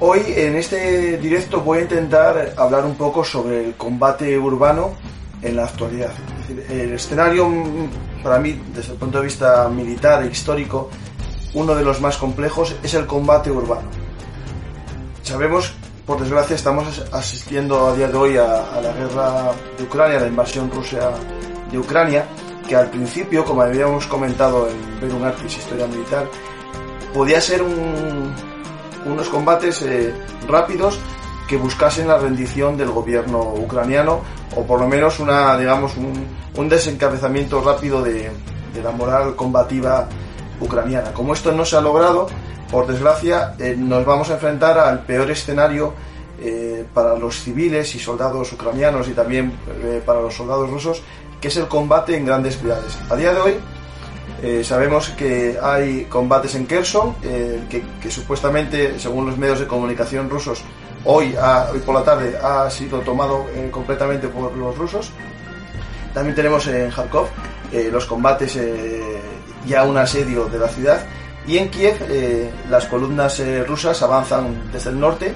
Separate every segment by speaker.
Speaker 1: Hoy en este directo voy a intentar hablar un poco sobre el combate urbano en la actualidad. El escenario mm, para mí desde el punto de vista militar e histórico, uno de los más complejos es el combate urbano. Sabemos, por desgracia, estamos as- asistiendo a día de hoy a, la guerra de Ucrania, la invasión rusa de Ucrania, que al principio, como habíamos comentado en Ver un Artis Historia Militar, podía ser un- unos combates eh, rápidos que buscasen la rendición del gobierno ucraniano o por lo menos una digamos un, un desencabezamiento rápido de, la moral combativa ucraniana. Como esto no se ha logrado, por desgracia, eh, nos vamos a enfrentar al peor escenario eh, para los civiles y soldados ucranianos y también eh, para los soldados rusos, que es el combate en grandes ciudades. A día de hoy, eh, sabemos que hay combates en Kherson, eh, que, supuestamente, según los medios de comunicación rusos, hoy, hoy por la tarde ha sido tomado eh, completamente por los rusos. También tenemos en Kharkov los combates, ya un asedio de la ciudad. Y en Kiev las columnas rusas avanzan desde el norte,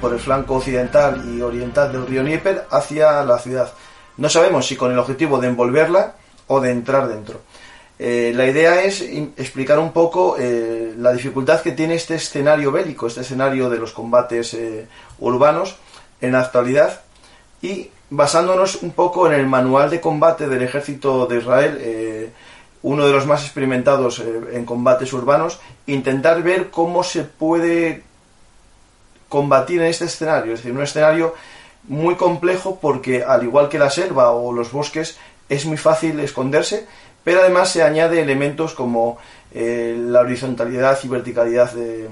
Speaker 1: por el flanco occidental y oriental del río Dnieper, hacia la ciudad. No sabemos si con el objetivo de envolverla o de entrar dentro. Eh, la idea es explicar un poco eh, la dificultad que tiene este escenario bélico, este escenario de los combates eh, urbanos en la actualidad y basándonos un poco en el manual de combate del ejército de Israel, uno de los más experimentados en combates urbanos, intentar ver cómo se puede combatir en este escenario, es decir, un escenario muy complejo porque al igual que la selva o los bosques es muy fácil esconderse, pero además se añade elementos como eh, la horizontalidad y verticalidad de,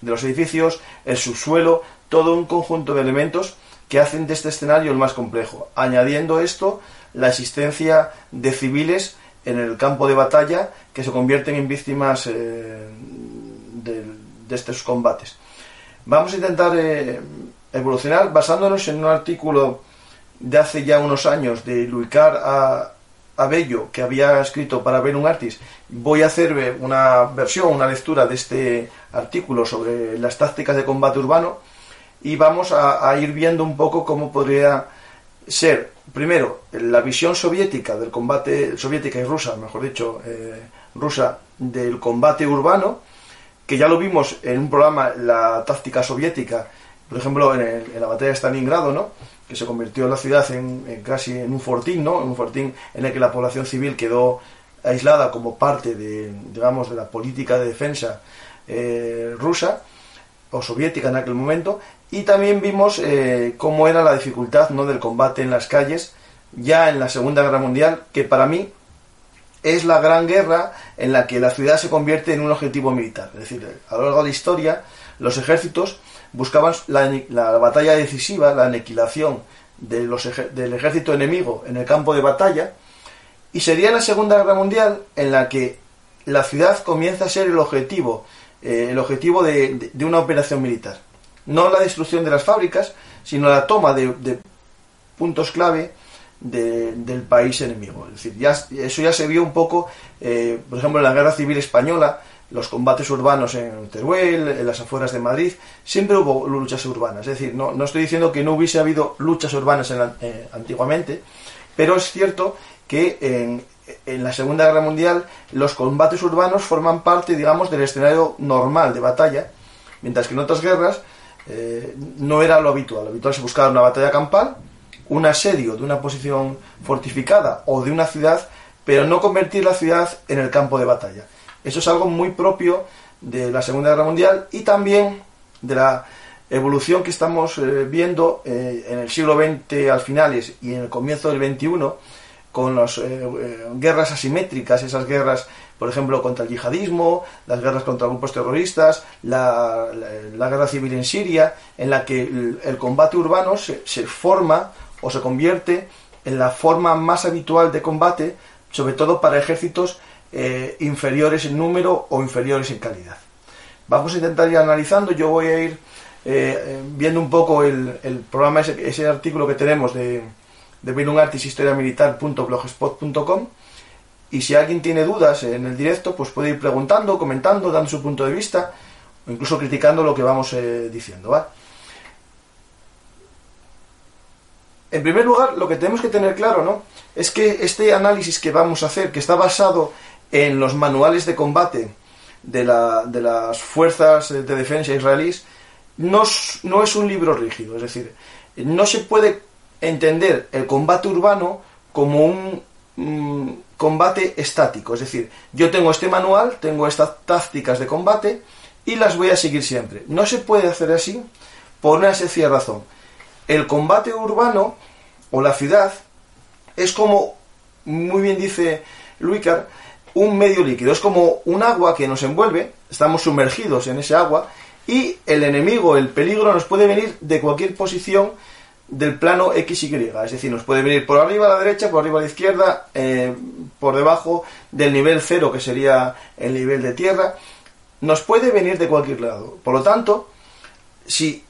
Speaker 1: los edificios, el subsuelo, todo un conjunto de elementos que hacen de este escenario el más complejo, añadiendo esto la existencia de civiles en el campo de batalla que se convierten en víctimas eh, de, de estos combates. Vamos a intentar eh, evolucionar basándonos en un artículo de hace ya unos años de Luicar a, Abello que había escrito para ver un artist. Voy a hacer una versión, una lectura de este artículo sobre las tácticas de combate urbano y vamos a, a ir viendo un poco cómo podría ser, primero, la visión soviética del combate, soviética y rusa, mejor dicho, eh, rusa, del combate urbano, que ya lo vimos en un programa, la táctica soviética, por ejemplo, en, el- en la batalla de Stalingrado, ¿no? Se convirtió la ciudad en, en casi en un fortín, ¿no? En un fortín en el que la población civil quedó aislada como parte de, digamos, de la política de defensa eh, rusa o soviética en aquel momento. Y también vimos eh, cómo era la dificultad ¿no? del combate en las calles ya en la Segunda Guerra Mundial, que para mí es la gran guerra en la que la ciudad se convierte en un objetivo militar. Es decir, a lo largo de la historia, los ejércitos buscaban la, la batalla decisiva, la aniquilación de los del ejército enemigo en el campo de batalla, y sería la Segunda Guerra Mundial en la que la ciudad comienza a ser el objetivo eh, el objetivo de, una operación militar. No la destrucción de las fábricas, sino la toma de, puntos clave del país enemigo. Es decir, eso ya se vio un poco, eh, por ejemplo, en la Guerra Civil Española, los combates urbanos en Teruel, en las afueras de Madrid, siempre hubo luchas urbanas. Es decir, no, no estoy diciendo que no hubiese habido luchas urbanas eh, antiguamente, pero es cierto que en, en la Segunda Guerra Mundial los combates urbanos forman parte, digamos, del escenario normal de batalla, mientras que en otras guerras eh, no era lo habitual. Lo habitual es buscar una batalla campal, un asedio de una posición fortificada o de una ciudad, pero no convertir la ciudad en el campo de batalla. Eso es algo muy propio de la Segunda Guerra Mundial y también de la evolución que estamos eh, viendo eh, en el siglo XX al finales y en el comienzo del XXI con las eh, guerras asimétricas, esas guerras, por ejemplo, contra el yihadismo, las guerras contra grupos terroristas, la, guerra civil en Siria, en la que el, combate urbano se, forma o se convierte en la forma más habitual de combate, sobre todo para ejércitos eh, inferiores en número o inferiores en calidad. Vamos a intentar ir analizando, yo voy a ir viendo un poco el, programa, ese artículo que tenemos de de Militar.blogspot.com y si alguien tiene dudas en el directo, pues puede ir preguntando, comentando, dando su punto de vista o incluso criticando lo que vamos eh, diciendo. En primer lugar, lo que tenemos que tener claro ¿no? es que este análisis que vamos a hacer, que está basado en los manuales de combate de, la, de las fuerzas de defensa israelíes, no, es un libro rígido, es decir, no se puede entender el combate urbano como un mm, combate estático. Es decir, yo tengo este manual, tengo estas tácticas de combate y las voy a seguir siempre. No se puede hacer así por una sencilla razón. El combate urbano o la ciudad es como, muy bien dice Luicar, un medio líquido. Es como un agua que nos envuelve, estamos sumergidos en ese agua y el enemigo, el peligro nos puede venir de cualquier posición del plano XY, es decir, nos puede venir por arriba a la derecha, por arriba a la izquierda, eh, por debajo del nivel cero, que sería el nivel de tierra, nos puede venir de cualquier lado. Por lo tanto, si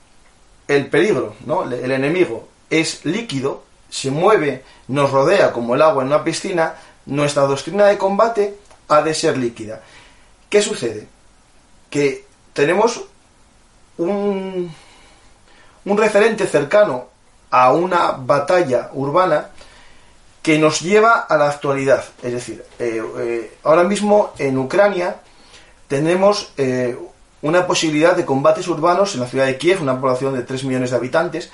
Speaker 1: el peligro, ¿no? el enemigo, es líquido, se mueve, nos rodea como el agua en una piscina, nuestra doctrina de combate ha de ser líquida. ¿Qué sucede? Que tenemos un, un referente cercano a una batalla urbana que nos lleva a la actualidad. Es decir, eh, eh, ahora mismo en Ucrania tenemos eh, una posibilidad de combates urbanos en la ciudad de Kiev, una población de 3 millones de habitantes.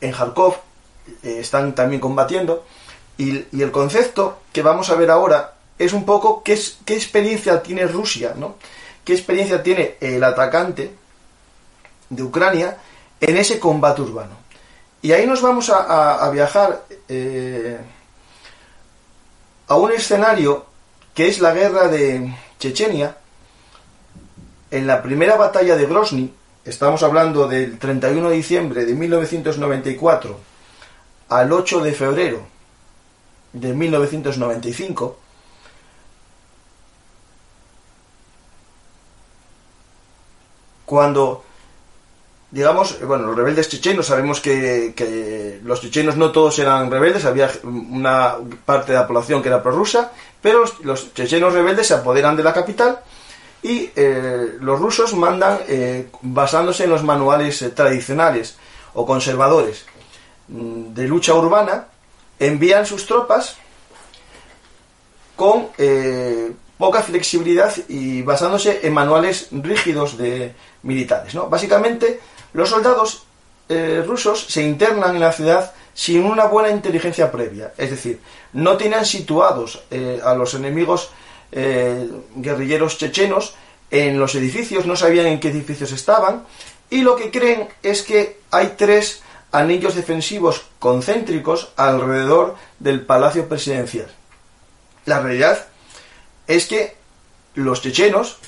Speaker 1: En Kharkov están también combatiendo. Y, el concepto que vamos a ver ahora es un poco qué, experiencia tiene Rusia, ¿no? qué experiencia tiene el atacante de Ucrania en ese combate urbano. Y ahí nos vamos a, viajar eh, a un escenario que es la guerra de Chechenia. En la primera batalla de Grozny, estamos hablando del 31 de diciembre de 1994 al 8 de febrero de 1995, cuando digamos, bueno, los rebeldes chechenos, sabemos que, los chechenos no todos eran rebeldes, había una parte de la población que era prorrusa, pero los, chechenos rebeldes se apoderan de la capital y eh, los rusos mandan, eh, basándose en los manuales eh, tradicionales o conservadores mm, de lucha urbana, envían sus tropas con poca flexibilidad y basándose en manuales rígidos de militares. Básicamente, los soldados eh, rusos se internan en la ciudad sin una buena inteligencia previa, es decir, no tenían situados eh, a los enemigos eh, guerrilleros chechenos en los edificios, no sabían en qué edificios estaban, y lo que creen es que hay tres anillos defensivos concéntricos alrededor del palacio presidencial. La realidad es que los chechenos,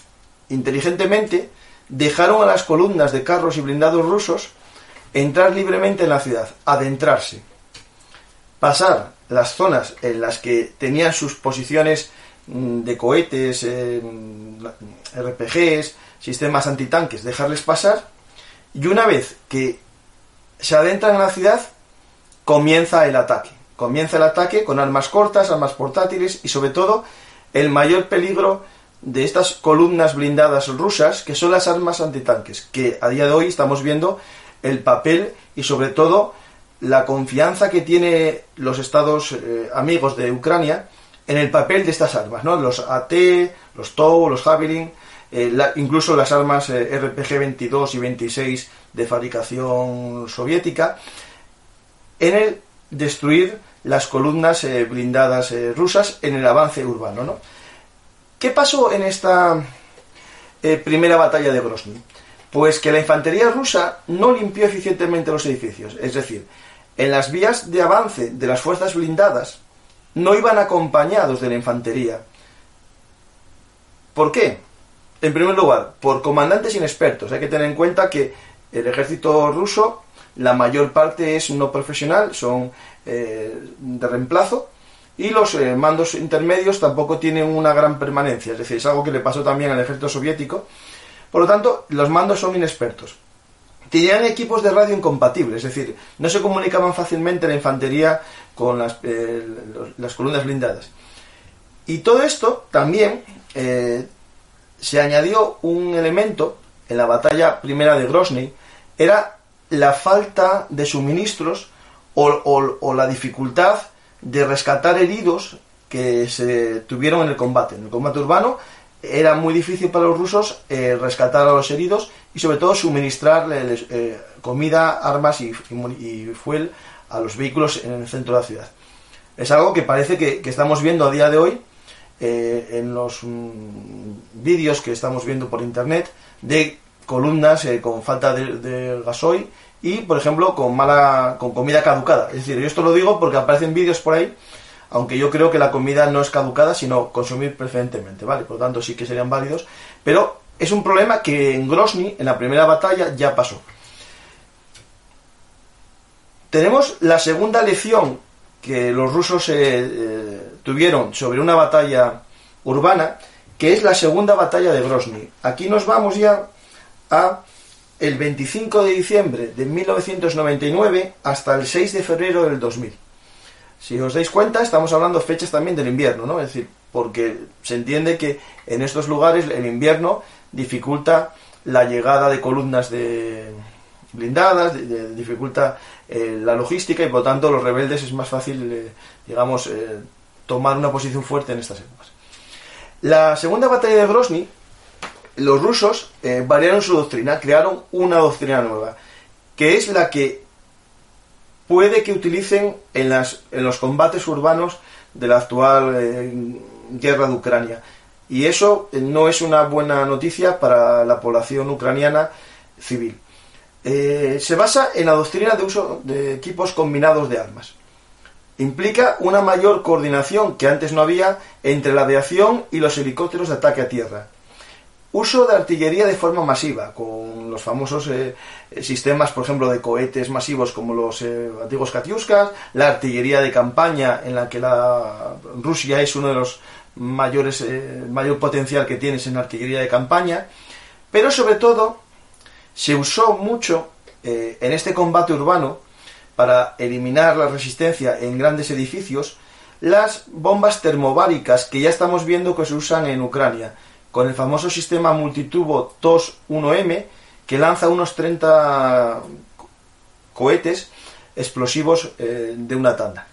Speaker 1: inteligentemente, dejaron a las columnas de carros y blindados rusos entrar libremente en la ciudad, adentrarse, pasar las zonas en las que tenían sus posiciones mm, de cohetes, eh, RPGs, sistemas antitanques, dejarles pasar. Y una vez que se adentran en la ciudad, comienza el ataque. Comienza el ataque con armas cortas, armas portátiles y sobre todo el mayor peligro de estas columnas blindadas rusas, que son las armas antitanques, que a día de hoy estamos viendo el papel y sobre todo la confianza que tiene los estados eh, amigos de Ucrania en el papel de estas armas, ¿no? Los AT, los TOW, los Javelin, eh, incluso las armas eh, RPG 22 y 26 de fabricación soviética, en el destruir las columnas blindadas rusas en el avance urbano, ¿no? ¿Qué pasó en esta primera batalla de Grozny? Pues que la infantería rusa no limpió eficientemente los edificios, es decir, en las vías de avance de las fuerzas blindadas no iban acompañados de la infantería. ¿Por qué? En primer lugar, por comandantes inexpertos. Hay que tener en cuenta que el ejército ruso, la mayor parte es no profesional, son eh, de reemplazo, y los eh, mandos intermedios tampoco tienen una gran permanencia. Es decir, es algo que le pasó también al ejército soviético. Por lo tanto, los mandos son inexpertos tenían equipos de radio incompatibles, es decir, no se comunicaban fácilmente la infantería con las, eh, las columnas blindadas. Y todo esto también se añadió un elemento en la batalla primera de Grozny, era la falta de suministros o, la dificultad de rescatar heridos que se tuvieron en el combate. En el combate urbano era muy difícil para los rusos eh, rescatar a los heridos y sobre todo suministrar eh, comida, armas y, fuel a los vehículos en el centro de la ciudad. Es algo que parece que, estamos viendo a día de hoy eh, en los mm, vídeos que estamos viendo por internet de columnas con falta de, gasoil y, por ejemplo, con mala con comida caducada. Es decir, yo esto lo digo porque aparecen vídeos por ahí aunque yo creo que la comida no es caducada, sino consumir preferentemente, ¿vale? Por lo tanto, sí que serían válidos, pero es un problema que en Grozny, en la primera batalla, ya pasó. Tenemos la segunda lección que los rusos eh, eh, tuvieron sobre una batalla urbana, que es la segunda batalla de Grozny. Aquí nos vamos ya a el 25 de diciembre de 1999 hasta el 6 de febrero del 2000. Si os dais cuenta, estamos hablando fechas también del invierno, ¿no? Es decir, porque se entiende que en estos lugares el invierno dificulta la llegada de columnas de blindadas, dificulta eh, la logística y por tanto los rebeldes es más fácil, eh, digamos, eh, tomar una posición fuerte en estas épocas. La segunda batalla de Grozny, los rusos variaron su doctrina, crearon una doctrina nueva, que es la que puede que utilicen en, las, en los combates urbanos de la actual eh, guerra de Ucrania. Y eso eh, no es una buena noticia para la población ucraniana civil. Eh, se basa en la doctrina de uso de equipos combinados de armas. Implica una mayor coordinación que antes no había entre la aviación y los helicópteros de ataque a tierra. Uso de artillería de forma masiva, con los famosos eh, sistemas, por ejemplo, de cohetes masivos como los eh, antiguos Katyuskas, la artillería de campaña, en la que la Rusia es uno de los mayores, eh, mayor potencial que tienes en artillería de campaña, pero sobre todo se usó mucho en este combate urbano para eliminar la resistencia en grandes edificios las bombas termobáricas que ya estamos viendo que se usan en Ucrania con el famoso sistema multitubo TOS-1M que lanza unos 30 cohetes explosivos eh, de una tanda.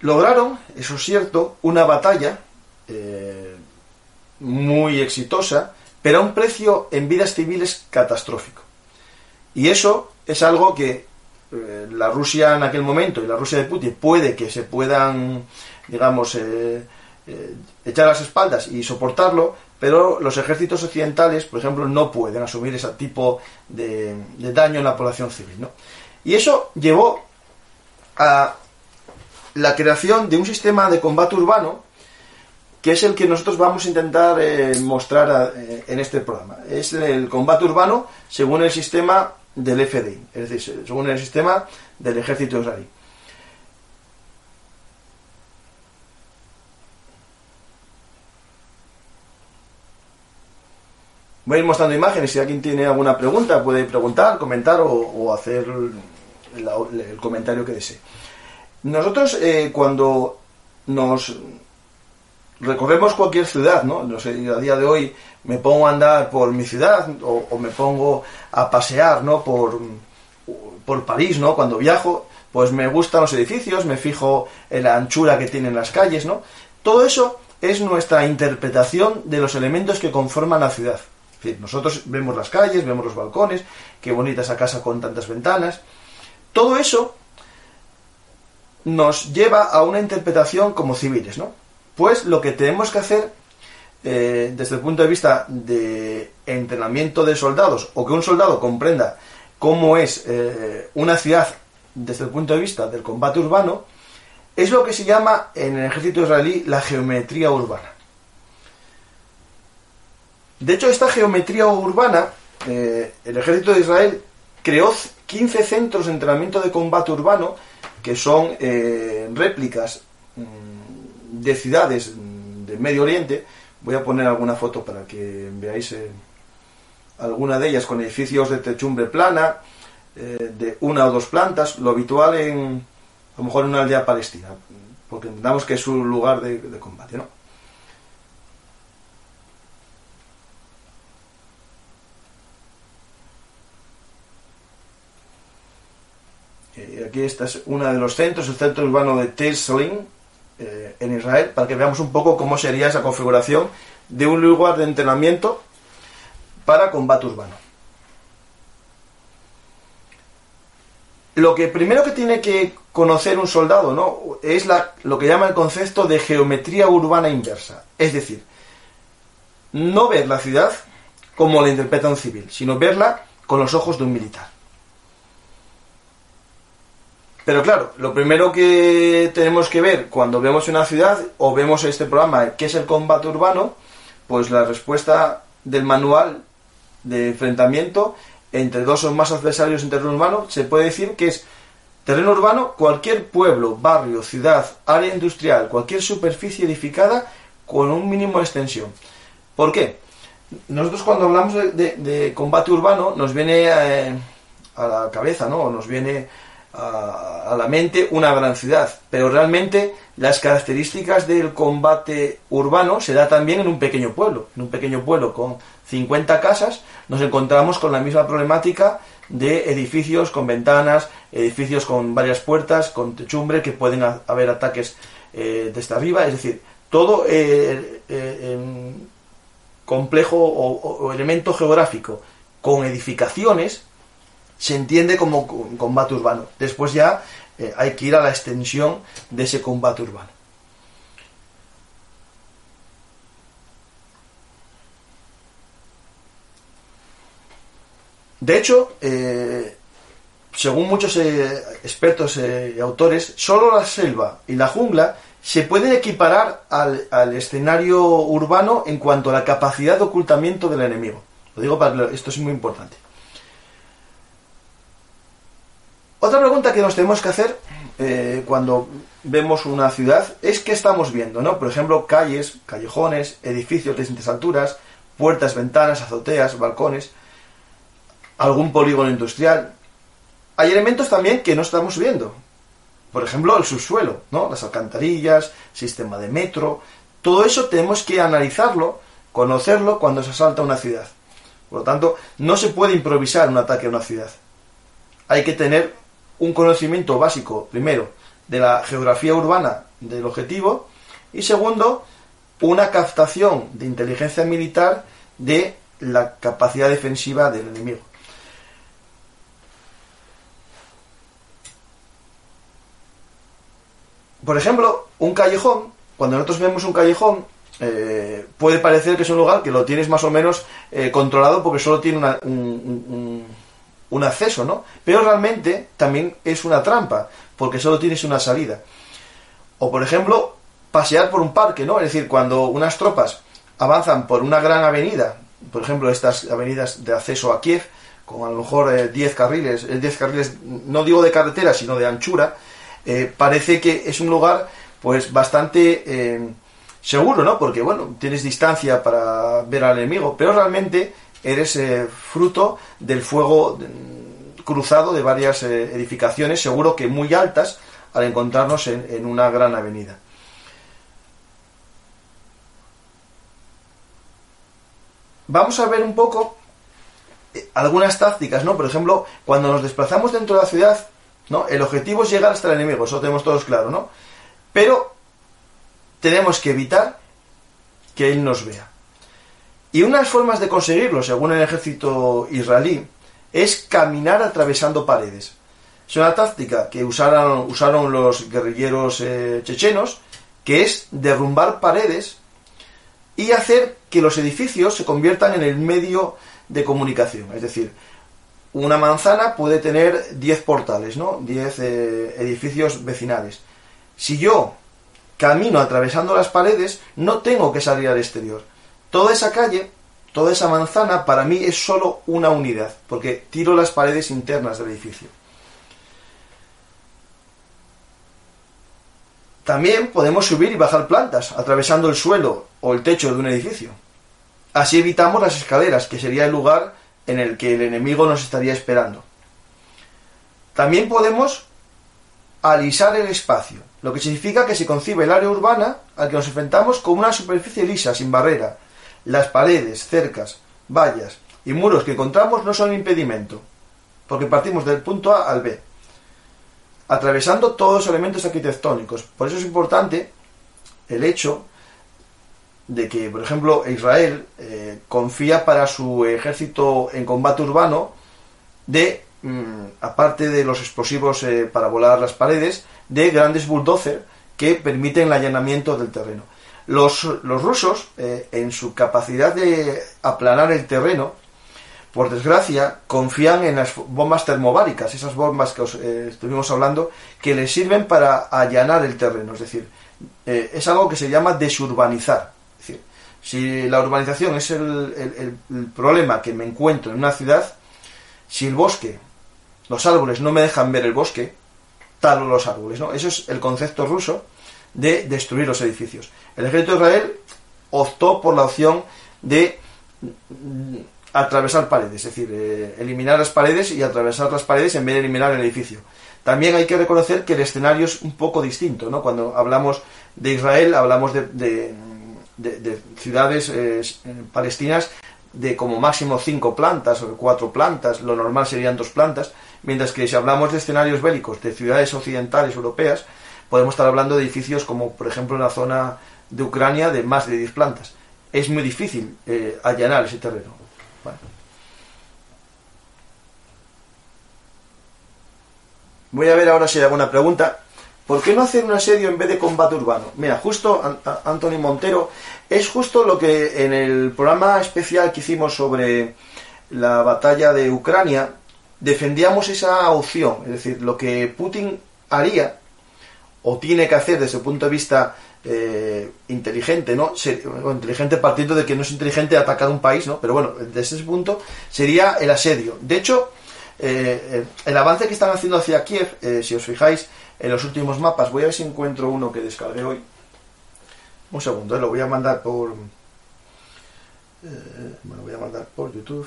Speaker 1: Lograron, eso es cierto, una batalla eh, muy exitosa, pero a un precio en vidas civiles catastrófico. Y eso es algo que eh, la Rusia en aquel momento y la Rusia de Putin puede que se puedan, digamos, eh, echar las espaldas y soportarlo, pero los ejércitos occidentales, por ejemplo, no pueden asumir ese tipo de, daño en la población civil. ¿no? Y eso llevó a la creación de un sistema de combate urbano que es el que nosotros vamos a intentar eh, mostrar eh, en este programa. Es el combate urbano según el sistema del FDI, es decir, según el sistema del ejército israelí. Voy a ir mostrando imágenes. Si alguien tiene alguna pregunta, puede preguntar, comentar o, hacer el, comentario que desee. Nosotros, eh, cuando nos recorremos cualquier ciudad, ¿no? no sé, a día de hoy me pongo a andar por mi ciudad o, me pongo a pasear, ¿no? Por, por París, ¿no? Cuando viajo, pues me gustan los edificios, me fijo en la anchura que tienen las calles, ¿no? Todo eso es nuestra interpretación de los elementos que conforman la ciudad. Es decir, nosotros vemos las calles, vemos los balcones, qué bonita esa casa con tantas ventanas. Todo eso nos lleva a una interpretación como civiles, ¿no? Pues lo que tenemos que hacer eh, desde el punto de vista de entrenamiento de soldados o que un soldado comprenda cómo es eh, una ciudad desde el punto de vista del combate urbano, es lo que se llama en el ejército israelí la geometría urbana. De hecho, esta geometría urbana, eh, el ejército de Israel creó 15 centros de entrenamiento de combate urbano que son réplicas mm, de ciudades del Medio Oriente Voy a poner alguna foto para que veáis eh, alguna de ellas con edificios de techumbre plana, eh, de una o dos plantas, lo habitual en, a lo mejor en una aldea palestina, porque entendamos que es un lugar de, combate, ¿no? Eh, aquí está es uno de los centros, el centro urbano de Tesling, eh, en Israel para que veamos un poco cómo sería esa configuración de un lugar de entrenamiento para combate urbano. Lo que primero que tiene que conocer un soldado ¿no? es la, lo que llama el concepto de geometría urbana inversa. Es decir, no ver la ciudad como la interpreta un civil, sino verla con los ojos de un militar. Pero claro, lo primero que tenemos que ver cuando vemos una ciudad o vemos este programa, que es el combate urbano, pues la respuesta del manual de enfrentamiento entre dos o más adversarios en terreno urbano se puede decir que es terreno urbano cualquier pueblo, barrio, ciudad, área industrial, cualquier superficie edificada con un mínimo de extensión. ¿Por qué? Nosotros cuando hablamos de, combate urbano nos viene eh, a la cabeza, ¿no? Nos viene a, la mente una gran ciudad, pero realmente las características del combate urbano se da también en un pequeño pueblo. En un pequeño pueblo con 50 casas nos encontramos con la misma problemática de edificios con ventanas, edificios con varias puertas, con techumbre, que pueden haber ataques eh, desde arriba, es decir, todo eh, eh, complejo o elemento geográfico con edificaciones se entiende como combate urbano. Después ya eh, hay que ir a la extensión de ese combate urbano. De hecho, eh, según muchos eh, expertos y autores, solo la selva y la jungla se pueden equiparar al, al, escenario urbano en cuanto a la capacidad de ocultamiento del enemigo. Lo digo para esto es muy importante. Otra pregunta que nos tenemos que hacer eh, cuando vemos una ciudad es qué estamos viendo, ¿no? Por ejemplo, calles, callejones, edificios de distintas alturas, puertas, ventanas, azoteas, balcones, algún polígono industrial. Hay elementos también que no estamos viendo. Por ejemplo, el subsuelo, ¿no? Las alcantarillas, sistema de metro. Todo eso tenemos que analizarlo, conocerlo cuando se asalta una ciudad. Por lo tanto, no se puede improvisar un ataque a una ciudad. Hay que tener un conocimiento básico, primero, de la geografía urbana del objetivo y segundo, una captación de inteligencia militar de la capacidad defensiva del enemigo. Por ejemplo, un callejón, cuando nosotros vemos un callejón, eh, puede parecer que es un lugar que lo tienes más o menos eh, controlado porque solo tiene un un acceso, ¿no? Pero realmente también es una trampa, porque solo tienes una salida. O por ejemplo, pasear por un parque, ¿no? Es decir, cuando unas tropas avanzan por una gran avenida, por ejemplo, estas avenidas de acceso a Kiev, con a lo mejor 10 eh, carriles, 10 carriles, no digo de carretera, sino de anchura, eh, parece que es un lugar pues bastante eh, seguro, ¿no? Porque, bueno, tienes distancia para ver al enemigo, pero realmente eres fruto del fuego cruzado de varias eh, edificaciones, seguro que muy altas, al encontrarnos en, una gran avenida. Vamos a ver un poco eh, algunas tácticas, ¿no? Por ejemplo, cuando nos desplazamos dentro de la ciudad, ¿no? El objetivo es llegar hasta el enemigo, eso tenemos todos claro, ¿no? Pero tenemos que evitar que él nos vea. Y unas formas de conseguirlo, según el ejército israelí, es caminar atravesando paredes. Es una táctica que usaron, los guerrilleros eh, chechenos, que es derrumbar paredes y hacer que los edificios se conviertan en el medio de comunicación. Es decir, una manzana puede tener 10 portales, ¿no? 10 eh, edificios vecinales. Si yo camino atravesando las paredes, no tengo que salir al exterior. Toda esa calle, toda esa manzana, para mí es solo una unidad, porque tiro las paredes internas del edificio. También podemos subir y bajar plantas, atravesando el suelo o el techo de un edificio. Así evitamos las escaleras, que sería el lugar en el que el enemigo nos estaría esperando. También podemos alisar el espacio, lo que significa que se concibe el área urbana al que nos enfrentamos como una superficie lisa, sin barrera. Las paredes, cercas, vallas y muros que encontramos no son impedimento, porque partimos del punto A al B, atravesando todos los elementos arquitectónicos. Por eso es importante el hecho de que, por ejemplo, Israel eh, confía para su ejército en combate urbano de, mm, aparte de los explosivos eh, para volar las paredes, de grandes bulldozers que permiten el allanamiento del terreno. Los, los rusos, eh, en su capacidad de aplanar el terreno, por desgracia, confían en las bombas termobáricas, esas bombas que os, eh, estuvimos hablando, que les sirven para allanar el terreno. Es decir, eh, es algo que se llama desurbanizar. Si la urbanización es el, el problema que me encuentro en una ciudad, si el bosque, los árboles no me dejan ver el bosque, talo los árboles. ¿no? Eso es el concepto ruso de destruir los edificios. El ejército de Israel optó por la opción de mm, atravesar paredes, es decir, eh, eliminar las paredes y atravesar las paredes en vez de eliminar el edificio. También hay que reconocer que el escenario es un poco distinto, ¿no? Cuando hablamos de Israel, hablamos de, ciudades eh, palestinas de como máximo cinco plantas o cuatro plantas, lo normal serían dos plantas, mientras que si hablamos de escenarios bélicos de ciudades occidentales europeas, podemos estar hablando de edificios como por ejemplo en la zona de Ucrania de más de 10 plantas. Es muy difícil eh, allanar ese terreno. Voy a ver ahora si hay alguna pregunta. ¿Por qué no hacer un asedio en vez de combate urbano? Mira, justo Anthony Montero, es justo lo que en el programa especial que hicimos sobre la batalla de Ucrania, defendíamos esa opción. Es decir, lo que Putin haría o tiene que hacer desde el punto de vista eh, inteligente, ¿no? inteligente partiendo de que no es inteligente atacar un país, ¿no? Pero bueno, desde ese punto sería el asedio. De hecho, eh, eh, el avance que están haciendo hacia Kiev, si os fijáis en los últimos mapas, voy a ver si encuentro uno que descargué hoy. Un segundo, lo voy a mandar por. voy a mandar por YouTube.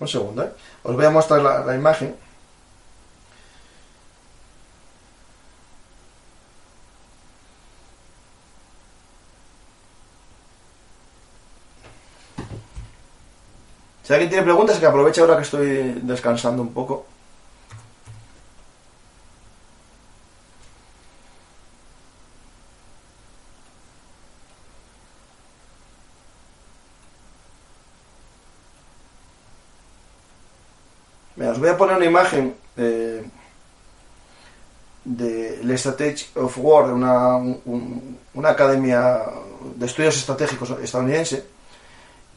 Speaker 1: Un segundo, Os voy a mostrar la imagen. Si alguien tiene preguntas, que aproveche ahora que estoy descansando un poco. os voy a poner una imagen de, de la Strategy of War, una, una academia de estudios estratégicos estadounidense,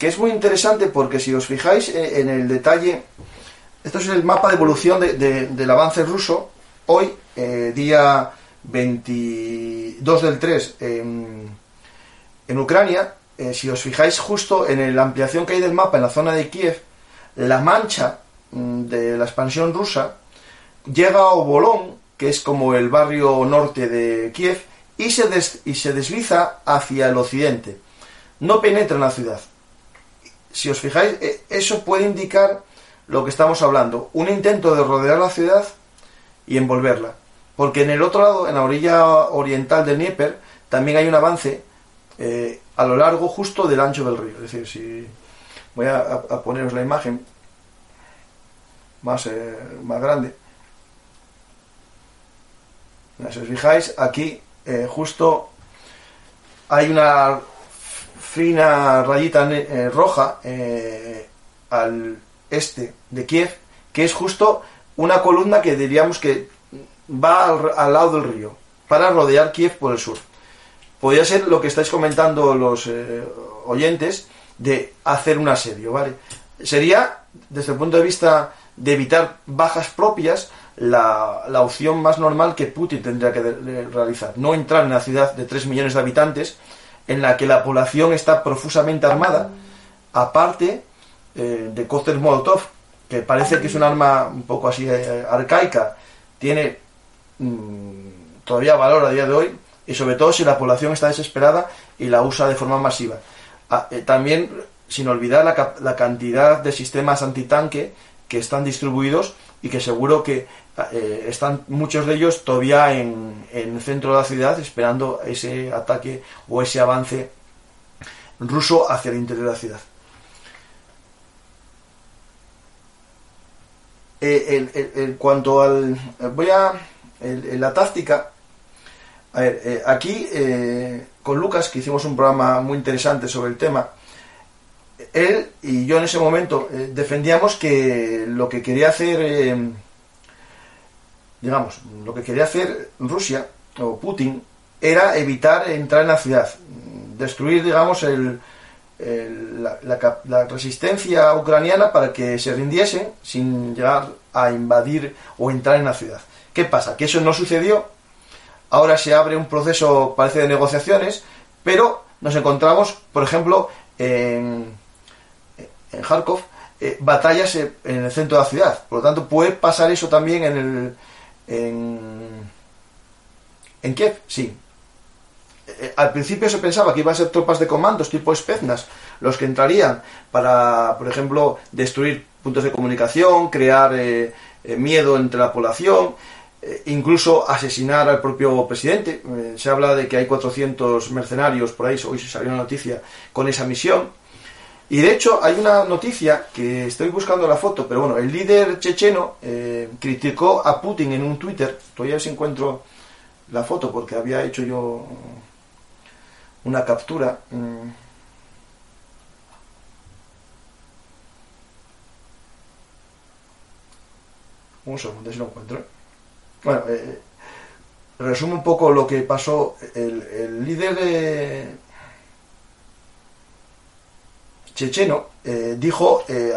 Speaker 1: que es muy interesante porque si os fijáis en el detalle, esto es el mapa de evolución del avance ruso, hoy, eh, día 22 del 3, en, Ucrania, eh, si os fijáis justo en la ampliación que hay del mapa en la zona de Kiev, la mancha mm, de la expansión rusa llega a Obolón, que es como el barrio norte de Kiev, y se, y se desliza hacia el occidente. No penetra en la ciudad si os fijáis, eh, eso puede indicar lo que estamos hablando, un intento de rodear la ciudad y envolverla. Porque en el otro lado, en la orilla oriental del Dnieper, también hay un avance eh, a lo largo justo del ancho del río. Es decir, si voy a, poneros la imagen más, eh, más grande. Si os fijáis, aquí eh, justo hay una fina rayita roja al este de Kiev, que es justo una columna que diríamos que va al, lado del río, para rodear Kiev por el sur. Podría ser lo que estáis comentando los eh, oyentes de hacer un asedio, ¿vale? Sería, desde el punto de vista de evitar bajas propias, la, la opción más normal que Putin tendría que realizar. No entrar en una ciudad de 3 millones de habitantes en la que la población está profusamente armada, aparte eh, de cóctel Molotov, que parece que es un arma un poco así eh, arcaica, tiene mm, todavía valor a día de hoy, y sobre todo si la población está desesperada y la usa de forma masiva. Ah, eh, también, sin olvidar la, cantidad de sistemas antitanque que están distribuidos y que seguro que están muchos de ellos todavía en, en, el centro de la ciudad esperando ese ataque o ese avance ruso hacia el interior de la ciudad. Eh, en cuanto al. Voy a. la táctica. A ver, eh, aquí eh, con Lucas, que hicimos un programa muy interesante sobre el tema, él y yo en ese momento defendíamos que lo que quería hacer, digamos, lo que quería hacer Rusia o Putin era evitar entrar en la ciudad, destruir, digamos, el, la, resistencia ucraniana para que se rindiesen sin llegar a invadir o entrar en la ciudad. ¿Qué pasa? Que eso no sucedió. Ahora se abre un proceso, parece, de negociaciones, pero nos encontramos, por ejemplo, en, en Kharkov, eh, batallas en el centro de la ciudad. Por lo tanto, puede pasar eso también en el. en, Kiev, sí, eh, al principio se pensaba que iban a ser tropas de comandos tipo Spetsnaz los que entrarían para, por ejemplo, destruir puntos de comunicación, crear eh, eh, miedo entre la población, incluso asesinar al propio presidente. se habla de que hay 400 mercenarios por ahí, hoy se salió una noticia con esa misión. Y de hecho hay una noticia que estoy buscando la foto, pero bueno, el líder checheno criticó a Putin en un Twitter, todavía si encuentro la foto porque había hecho yo una captura. Mm. Un segundo, si lo encuentro. Bueno, eh, resume un poco lo que pasó. El, líder de checheno eh, dijo, eh,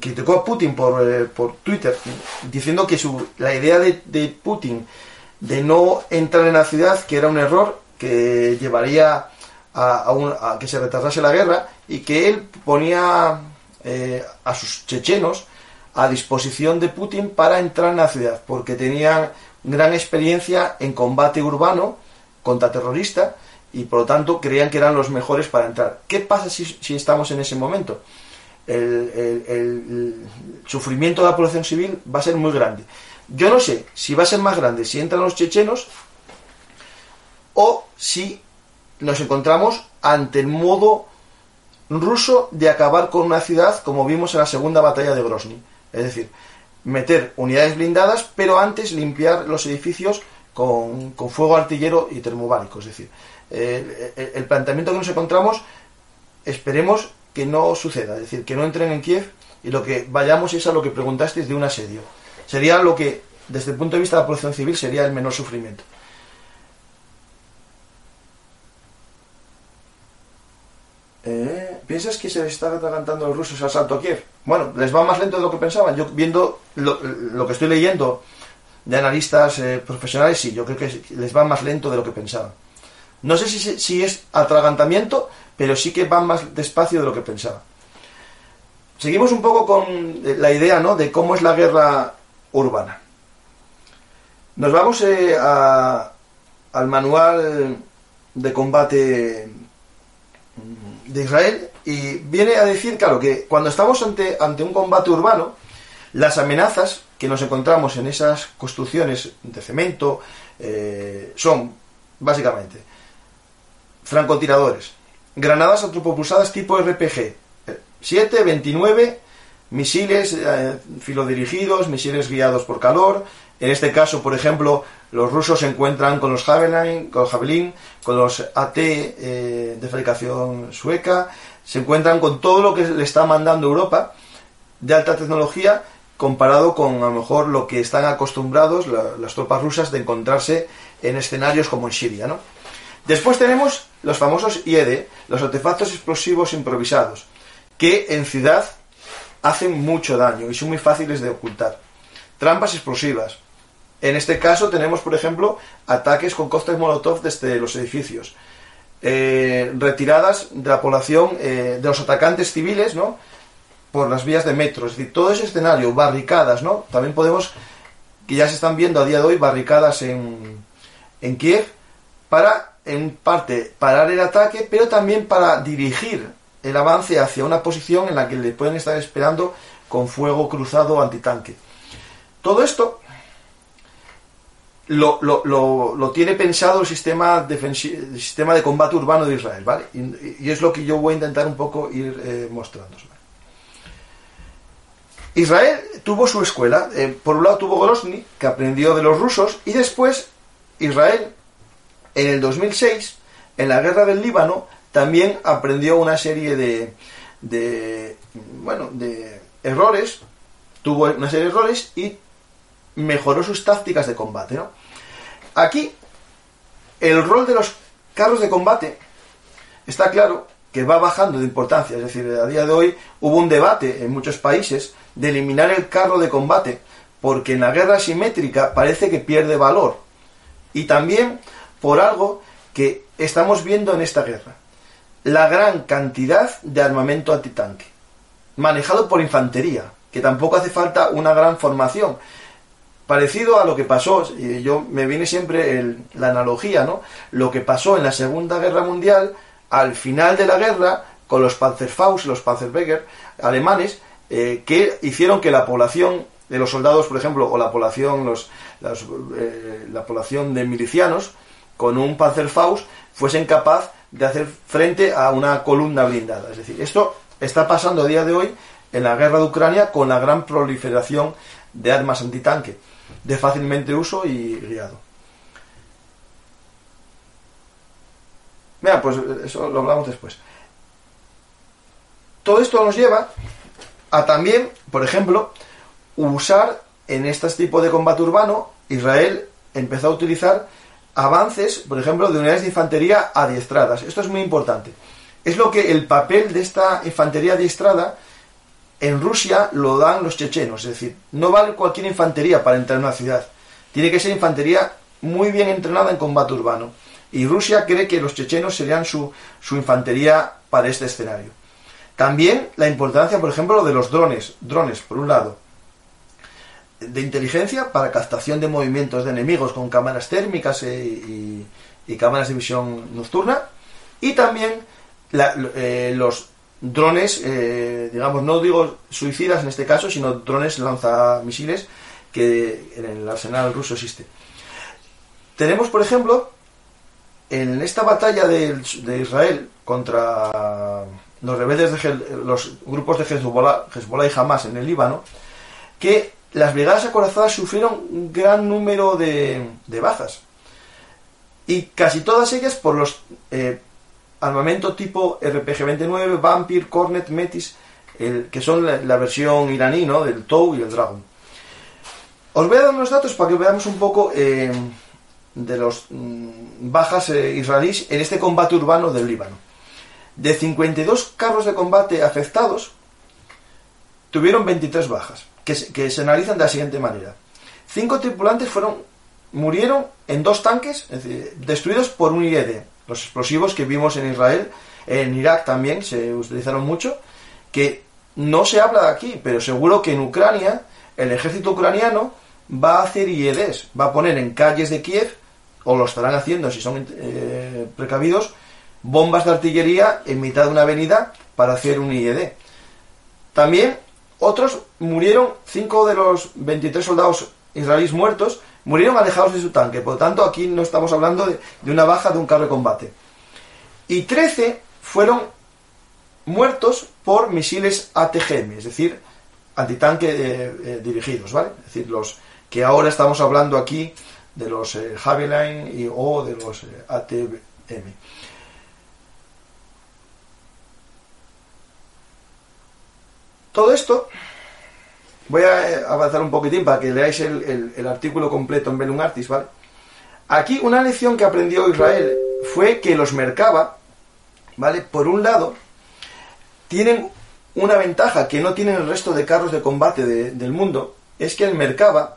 Speaker 1: criticó a Putin por, por Twitter, diciendo que su, la idea de, de Putin de no entrar en la ciudad, que era un error que llevaría a, que se retrasase la guerra y que él ponía eh, a sus chechenos a disposición de Putin para entrar en la ciudad, porque tenían gran experiencia en combate urbano contra terroristas y por lo tanto creían que eran los mejores para entrar. ¿Qué pasa si, estamos en ese momento? El, sufrimiento de la población civil va a ser muy grande. Yo no sé si va a ser más grande si entran los chechenos o si nos encontramos ante el modo ruso de acabar con una ciudad como vimos en la segunda batalla de Grozny. Es decir, meter unidades blindadas, pero antes limpiar los edificios con, fuego artillero y termobárico. Es decir, el, planteamiento que nos encontramos, esperemos que no suceda. Es decir, que no entren en Kiev y lo que vayamos es a lo que preguntasteis de un asedio. Sería lo que, desde el punto de vista de la población civil, sería el menor sufrimiento. Eh, ¿Piensas que se les está atragantando los rusos al asalto a Kiev? Bueno, les va más lento de lo que pensaban. Yo viendo lo, que estoy leyendo de analistas eh, profesionales, sí, yo creo que les va más lento de lo que pensaban. No sé si, es atragantamiento, pero sí que van más despacio de lo que pensaban. Seguimos un poco con eh, la idea ¿no? de cómo es la guerra urbana. Nos vamos al manual de combate de Israel Y viene a decir, claro, que cuando estamos ante, ante un combate urbano, las amenazas que nos encontramos en esas construcciones de cemento eh, son, básicamente, francotiradores, granadas antropopulsadas tipo RPG, 7, 29, misiles eh, filodirigidos, misiles guiados por calor. En este caso, por ejemplo, los rusos se encuentran con los Javelin, con Javelin, con los AT eh, de fabricación sueca, se encuentran con todo lo que le está mandando Europa de alta tecnología comparado con a lo mejor lo que están acostumbrados las tropas rusas de encontrarse en escenarios como en Siria. ¿no? Después tenemos los famosos IED, los artefactos explosivos improvisados, que en ciudad hacen mucho daño y son muy fáciles de ocultar. Trampas explosivas. En este caso tenemos, por ejemplo, ataques con costes molotov desde los edificios. Eh, retiradas de la población eh, de los atacantes civiles, ¿no? Por las vías de metro. Es decir, todo ese escenario, barricadas, ¿no? También podemos, que ya se están viendo a día de hoy, barricadas en, en Kiev, para, en parte, parar el ataque, pero también para dirigir el avance hacia una posición en la que le pueden estar esperando con fuego cruzado antitanque. Todo esto lo, lo, tiene pensado el sistema, sistema de combate urbano de Israel, ¿vale? Y, es lo que yo voy a intentar un poco ir eh. Israel tuvo su escuela. Eh, por un lado tuvo Grozny, que aprendió de los rusos, y después Israel, en el 2006, en la guerra del Líbano, también aprendió una serie de, bueno, de errores, tuvo una serie de errores y mejoró sus tácticas de combate. ¿no? Aquí, el rol de los carros de combate está claro que va bajando de importancia. Es decir, a día de hoy hubo un debate en muchos países de eliminar el carro de combate, porque en la guerra asimétrica parece que pierde valor. Y también por algo que estamos viendo en esta guerra. La gran cantidad de armamento antitanque, manejado por infantería, que tampoco hace falta una gran formación parecido a lo que pasó, y yo me viene siempre la analogía, ¿no? Lo que pasó en la Segunda Guerra Mundial, al final de la guerra, con los Panzerfaust, los Panzerweger alemanes, eh, que hicieron que la población de los soldados, por ejemplo, o la población, los, eh, la población de milicianos, con un Panzerfaust, fuesen capaz de hacer frente a una columna blindada. Es decir, esto está pasando a día de hoy en la guerra de Ucrania con la gran proliferación de armas antitanque de fácilmente uso y guiado. Mira, pues eso lo hablamos después. Todo esto nos lleva a también, por ejemplo, usar en este tipo de combate urbano, Israel empezó a utilizar avances, por ejemplo, de unidades de infantería adiestradas. Esto es muy importante. Es lo que el papel de esta infantería adiestrada en Rusia lo dan los chechenos, es decir, no vale cualquier infantería para entrar en una ciudad. Tiene que ser infantería muy bien entrenada en combate urbano. Y Rusia cree que los chechenos serían su, su infantería para este escenario. También la importancia, por ejemplo, de los drones. Drones, por un lado, de inteligencia para captación de movimientos de enemigos con cámaras térmicas e, y, cámaras de visión nocturna. Y también eh, los drones, eh, digamos, no digo suicidas en este caso, sino drones lanzamisiles que en el arsenal ruso existe. Tenemos, por ejemplo, en esta batalla de, Israel contra los rebeldes de los grupos de Hezbollah, Hezbollah y Hamas en el Líbano, que las brigadas acorazadas sufrieron un gran número de, de bajas. Y casi todas ellas por los eh, armamento tipo RPG-29, Vampir, Cornet, Metis, que son la, versión iraní ¿no? del TOW y el Dragon. Os voy a dar unos datos para que veamos un poco eh, de los mm, bajas eh, israelíes en este combate urbano del Líbano. De 52 carros de combate afectados, tuvieron 23 bajas, que, que se analizan de la siguiente manera. Cinco tripulantes fueron murieron en dos tanques, destruidos por un IED, los explosivos que vimos en Israel, en Irak también se utilizaron mucho, que no se habla de aquí, pero seguro que en Ucrania el ejército ucraniano va a hacer IEDs, va a poner en calles de Kiev, o lo estarán haciendo si son eh, precavidos, bombas de artillería en mitad de una avenida para hacer un IED. También otros murieron, cinco de los 23 soldados israelíes muertos, murieron alejados de su tanque. Por lo tanto, aquí no estamos hablando de, una baja de un carro de combate. Y 13 fueron muertos por misiles ATGM, es decir, antitanque eh, eh, dirigidos, ¿vale? Es decir, los que ahora estamos hablando aquí de los eh, Javelin y, o de los ATM. Todo esto, voy a avanzar un poquitín para que leáis el, artículo completo en Belum Artis, ¿vale? Aquí una lección que aprendió Israel fue que los Merkaba, ¿vale? Por un lado, tienen una ventaja que no tienen el resto de carros de combate del mundo, es que el Merkaba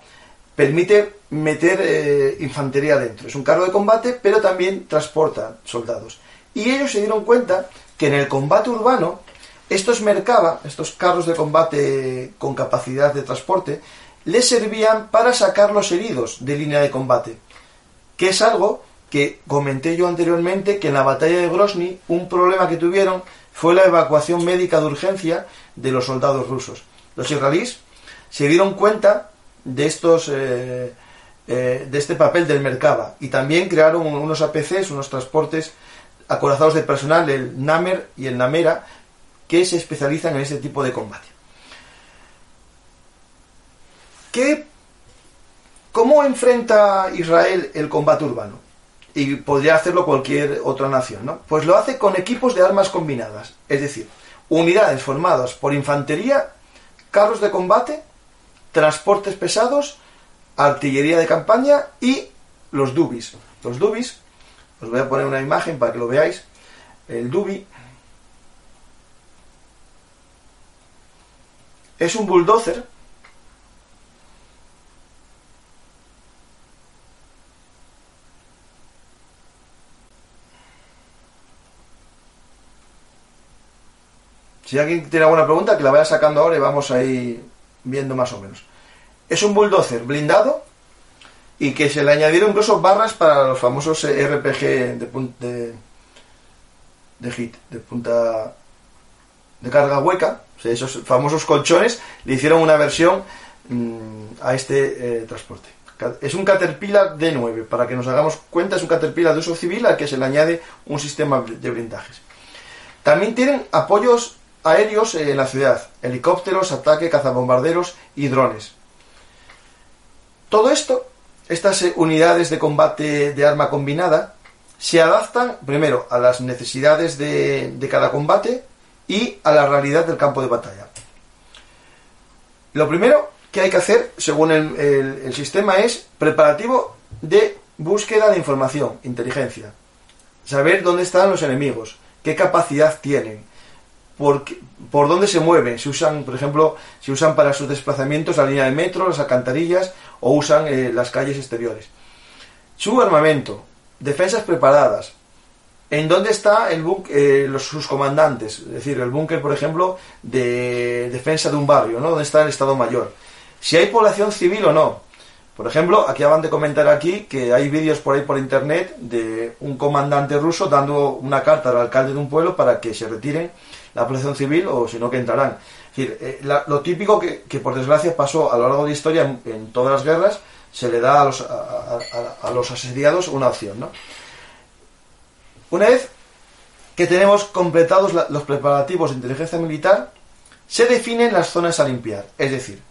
Speaker 1: permite meter eh, infantería dentro. Es un carro de combate, pero también transporta soldados. Y ellos se dieron cuenta que en el combate urbano estos Merkaba, estos carros de combate con capacidad de transporte, les servían para sacar los heridos de línea de combate, que es algo que comenté yo anteriormente, que en la batalla de Grozny un problema que tuvieron fue la evacuación médica de urgencia de los soldados rusos. Los israelíes se dieron cuenta de estos eh, eh, de este papel del Merkaba y también crearon unos APCs, unos transportes acorazados de personal, el Namer y el Namera, que se especializan en ese tipo de combate. ¿Qué, ¿Cómo enfrenta Israel el combate urbano? Y podría hacerlo cualquier otra nación, ¿no? Pues lo hace con equipos de armas combinadas, es decir, unidades formadas por infantería, carros de combate, transportes pesados, artillería de campaña y los dubis. Los dubis, os voy a poner una imagen para que lo veáis. El dubi es un bulldozer Si alguien tiene alguna pregunta, que la vaya sacando ahora y vamos a ir viendo más o menos. Es un bulldozer blindado y que se le añadieron incluso barras para los famosos RPG de, de, de hit, de punta de carga hueca, esos famosos colchones, le hicieron una versión mm, a este eh, transporte. Es un Caterpillar D9, para que nos hagamos cuenta, es un Caterpillar de uso civil al que se le añade un sistema de blindajes. También tienen apoyos aéreos en la ciudad, helicópteros, ataque, cazabombarderos y drones. Todo esto, estas eh, unidades de combate de arma combinada, se adaptan primero a las necesidades de, de cada combate y a la realidad del campo de batalla. Lo primero que hay que hacer, según el, sistema, es preparativo de búsqueda de información, inteligencia. Saber dónde están los enemigos, qué capacidad tienen, por, por dónde se mueven, si usan, por ejemplo, si usan para sus desplazamientos la línea de metro, las alcantarillas o usan eh, las calles exteriores. Su armamento, defensas preparadas, en dónde está el eh, los, sus comandantes, es decir, el búnker, por ejemplo, de defensa de un barrio, ¿no? ¿Dónde está el Estado Mayor? Si hay población civil o no. Por ejemplo, aquí acaban de comentar aquí que hay vídeos por ahí por internet de un comandante ruso dando una carta al alcalde de un pueblo para que se retiren la población civil o si no que entrarán. Es decir, eh, lo típico que, por desgracia pasó a lo largo de la historia en, todas las guerras, se le da a los, a los asediados una opción, ¿no? Una vez que tenemos completados los preparativos de inteligencia militar, se definen las zonas a limpiar. Es decir,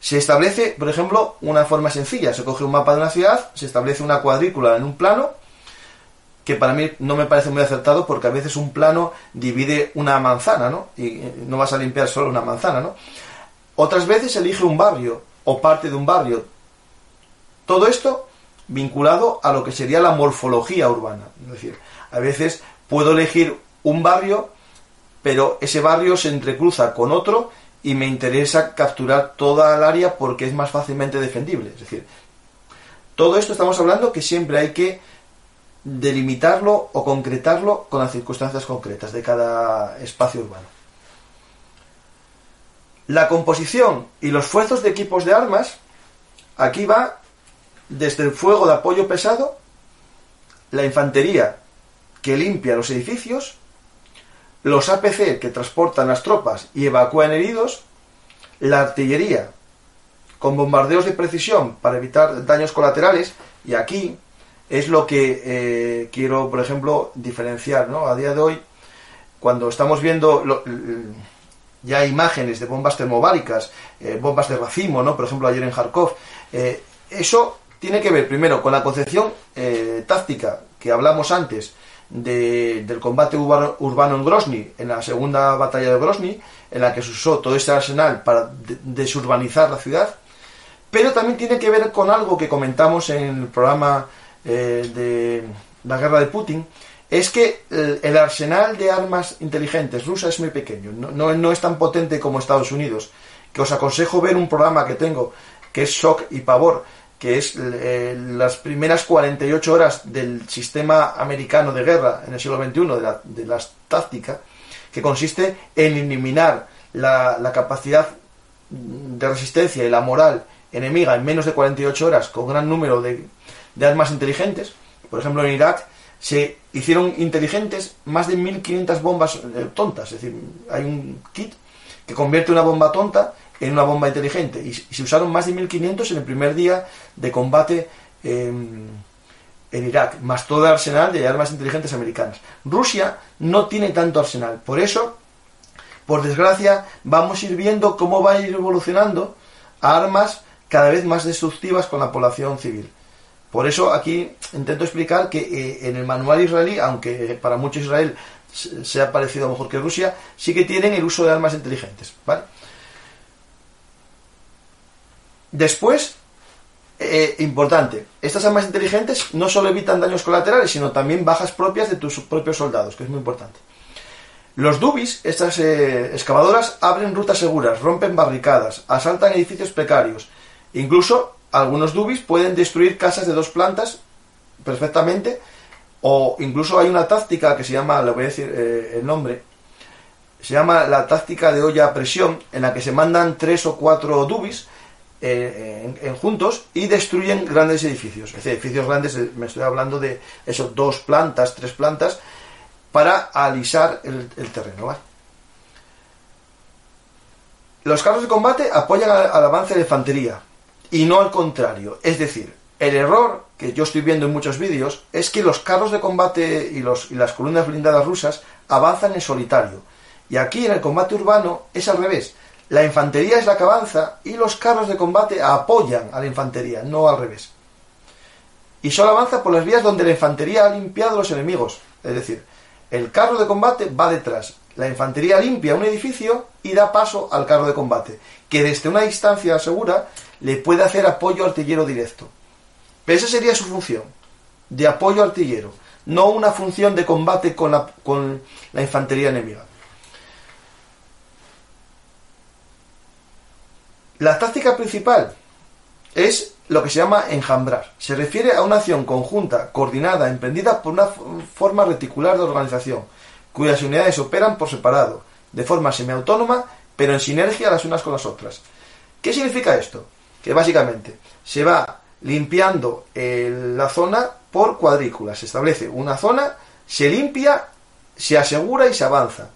Speaker 1: se establece, por ejemplo, una forma sencilla. Se coge un mapa de una ciudad, se establece una cuadrícula en un plano, que para mí no me parece muy acertado porque a veces un plano divide una manzana, ¿no? Y no vas a limpiar solo una manzana, ¿no? Otras veces elige un barrio o parte de un barrio. Todo esto vinculado a lo que sería la morfología urbana. Es decir, a veces puedo elegir un barrio, pero ese barrio se entrecruza con otro y me interesa capturar toda el área porque es más fácilmente defendible. Es decir, todo esto estamos hablando que siempre hay que delimitarlo o concretarlo con las circunstancias concretas de cada espacio urbano. La composición y los fuerzos de equipos de armas, aquí va desde el fuego de apoyo pesado, la infantería que limpia los edificios, los APC que transportan las tropas y evacúan heridos, la artillería con bombardeos de precisión para evitar daños colaterales, y aquí es lo que eh, quiero, por ejemplo, diferenciar, ¿no? A día de hoy, cuando estamos viendo ya imágenes de bombas termobáricas, eh, bombas de racimo, ¿no? Por ejemplo, ayer en Kharkov, eh, eso tiene que ver primero con la concepción táctica que hablamos antes del combate urbano en Grozny, en la segunda batalla de Grozny, en la que se usó todo este arsenal para desurbanizar la ciudad, pero también tiene que ver con algo que comentamos en el programa eh, de la guerra de Putin, es que el, arsenal de armas inteligentes rusa es muy pequeño, no, no, es tan potente como Estados Unidos, que os aconsejo ver un programa que tengo, que es Shock y Pavor, que es eh, las primeras 48 horas del sistema americano de guerra en el siglo XXI, de la, de la táctica, que consiste en eliminar la, la capacidad de resistencia y la moral enemiga en menos de 48 horas con gran número de, de armas inteligentes. Por ejemplo, en Irak se hicieron inteligentes más de 1500 bombas eh, tontas. Es decir, hay un kit que convierte una bomba tonta en una bomba inteligente. Y, se usaron más de 1500 en el primer día de combate en Irak, más todo el arsenal de armas inteligentes americanas. Rusia no tiene tanto arsenal. Por eso, por desgracia, vamos a ir viendo cómo va a ir evolucionando a armas cada vez más destructivas con la población civil. Por eso aquí intento explicar que eh, en el manual israelí, aunque para muchos Israel sea parecido mejor que Rusia, sí que tienen el uso de armas inteligentes. Después, eh, importante, estas armas inteligentes no solo evitan daños colaterales, sino también bajas propias de tus propios soldados, que es muy importante. Los dubis, estas eh, excavadoras, abren rutas seguras, rompen barricadas, asaltan edificios precarios, incluso algunos dubis pueden destruir casas de dos plantas perfectamente, o incluso hay una táctica que se llama, le voy a decir eh, el nombre, se llama la táctica de olla a presión, en la que se mandan tres o cuatro dubis eh, en, juntos y destruyen grandes edificios. Es decir, edificios grandes, eh, me estoy hablando de esos dos plantas, tres plantas, para alisar el, terreno. Los carros de combate apoyan al avance de infantería, y no al contrario. Es decir, el error que yo estoy viendo en muchos vídeos es que los carros de combate y, los, y las columnas blindadas rusas avanzan en solitario. Y aquí en el combate urbano es al revés. La infantería es la que avanza y los carros de combate apoyan a la infantería, no al revés. Y solo avanza por las vías donde la infantería ha limpiado los enemigos. Es decir, el carro de combate va detrás. La infantería limpia un edificio y da paso al carro de combate, que desde una distancia segura le puede hacer apoyo artillero directo. Pero esa sería su función, de apoyo artillero, no una función de combate con la, con la infantería enemiga. La táctica principal es lo que se llama enjambrar. Se refiere a una acción conjunta, coordinada, emprendida por una forma reticular de organización, cuyas unidades operan por separado, de forma semiautónoma, pero en sinergia las unas con las otras. ¿Qué significa esto? que básicamente se va limpiando la zona por cuadrículas. Se establece una zona, se limpia, se asegura y se avanza.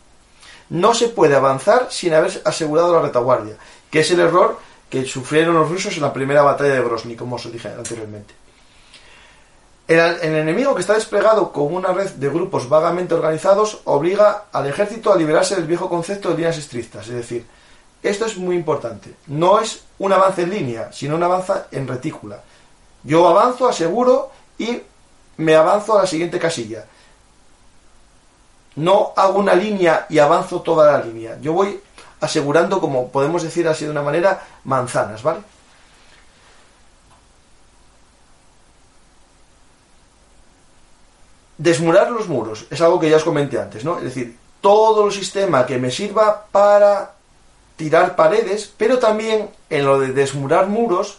Speaker 1: No se puede avanzar sin haber asegurado la retaguardia, que es el error que sufrieron los rusos en la primera batalla de Grozny, como os dije anteriormente. El, enemigo que está desplegado con una red de grupos vagamente organizados obliga al ejército a liberarse del viejo concepto de líneas estrictas, es decir, esto es muy importante. No es un avance en línea, sino un avance en retícula. Yo avanzo, aseguro y me avanzo a la siguiente casilla. No hago una línea y avanzo toda la línea. Yo voy asegurando, como podemos decir así de una manera, manzanas, ¿vale? Desmurar los muros es algo que ya os comenté antes, ¿no? Es decir, todo el sistema que me sirva para tirar paredes, pero también en lo de desmurar muros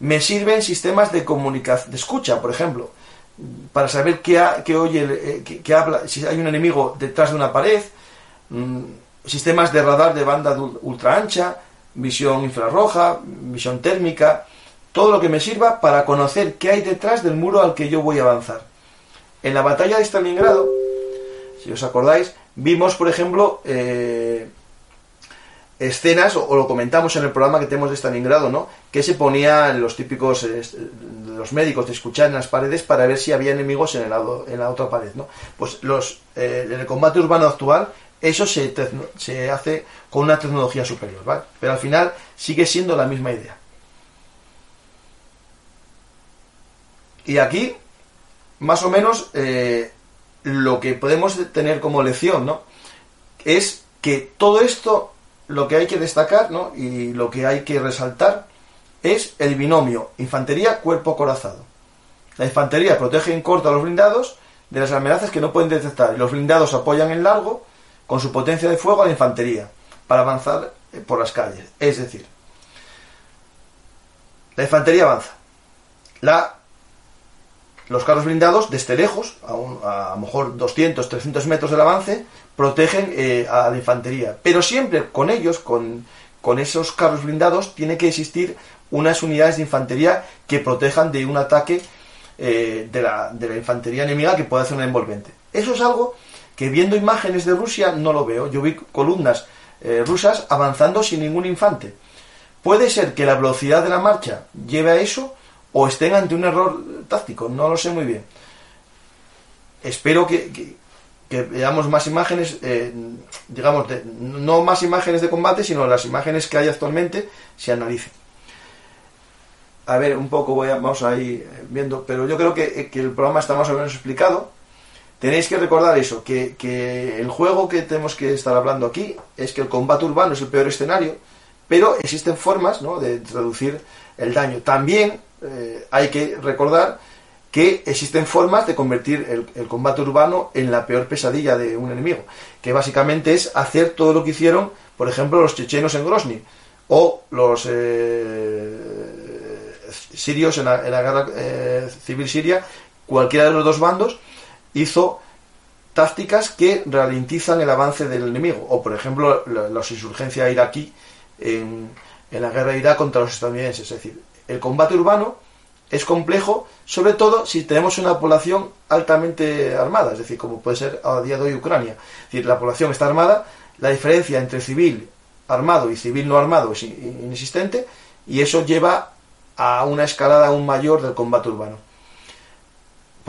Speaker 1: me sirven sistemas de comunicación, de escucha, por ejemplo, para saber qué, oye, eh, qué, habla, si hay un enemigo detrás de una pared, mm, sistemas de radar de banda ultra ancha, visión infrarroja, visión térmica, todo lo que me sirva para conocer qué hay detrás del muro al que yo voy a avanzar. En la batalla de Stalingrado, si os acordáis, vimos, por ejemplo, eh, escenas, o, lo comentamos en el programa que tenemos de Stalingrado, ¿no? Que se ponía los típicos, eh, los médicos de escuchar en las paredes para ver si había enemigos en, el lado, en la otra pared, ¿no? Pues los, en el combate urbano actual, eso se, se hace con una tecnología superior, ¿vale? Pero al final sigue siendo la misma idea. Y aquí, más o menos, eh, lo que podemos tener como lección, ¿no? Es que todo esto, lo que hay que destacar, ¿no? Y lo que hay que resaltar es el binomio infantería-cuerpo corazado. La infantería protege en corto a los blindados de las amenazas que no pueden detectar y los blindados apoyan en largo con su potencia de fuego a la infantería para avanzar eh, por las calles. Es decir, la infantería avanza. La los carros blindados, desde lejos, a, a, lo mejor 200, 300 metros del avance, protegen eh, a la infantería. Pero siempre con ellos, con, con esos carros blindados, tiene que existir unas unidades de infantería que protejan de un ataque eh, de, la, de, la, infantería enemiga que pueda hacer una envolvente. Eso es algo que viendo imágenes de Rusia no lo veo. Yo vi columnas eh, rusas avanzando sin ningún infante. Puede ser que la velocidad de la marcha lleve a eso, o estén ante un error táctico, no lo sé muy bien. Espero que, veamos más imágenes, eh, digamos, no más imágenes de combate, sino las imágenes que hay actualmente se analicen. A ver, un poco voy a, vamos a ir viendo, pero yo creo que, el programa está más o menos explicado. Tenéis que recordar eso, que, que el juego que tenemos que estar hablando aquí es que el combate urbano es el peor escenario, pero existen formas ¿no? de traducir el daño. También eh, hay que recordar que existen formas de convertir el, combate urbano en la peor pesadilla de un enemigo, que básicamente es hacer todo lo que hicieron, por ejemplo, los chechenos en Grozny o los eh, sirios en la, guerra eh, civil siria, cualquiera de los dos bandos hizo tácticas que ralentizan el avance del enemigo, o por ejemplo la, la insurgencia iraquí en, en la guerra de Irak contra los estadounidenses, es decir, el combate urbano es complejo, sobre todo si tenemos una población altamente armada, es decir, como puede ser a día de hoy Ucrania. Es decir, la población está armada, la diferencia entre civil armado y civil no armado es inexistente y eso lleva a una escalada aún mayor del combate urbano.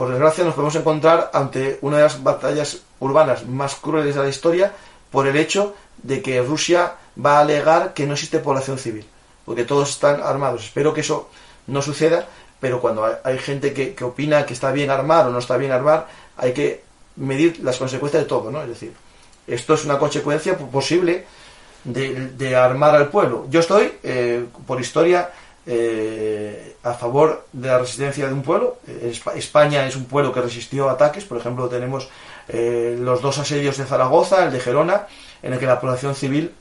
Speaker 1: Por desgracia nos podemos encontrar ante una de las batallas urbanas más crueles de la historia por el hecho de que Rusia va a alegar que no existe población civil porque todos están armados. Espero que eso no suceda, pero cuando hay, gente que, opina que está bien armar o no está bien armar, hay que medir las consecuencias de todo, ¿no? Es decir, esto es una consecuencia posible de, armar al pueblo. Yo estoy, eh, por historia, eh, a favor de la resistencia de un pueblo. España es un pueblo que resistió ataques, por ejemplo, tenemos eh, los dos asedios de Zaragoza, el de Gerona, en el que la población civil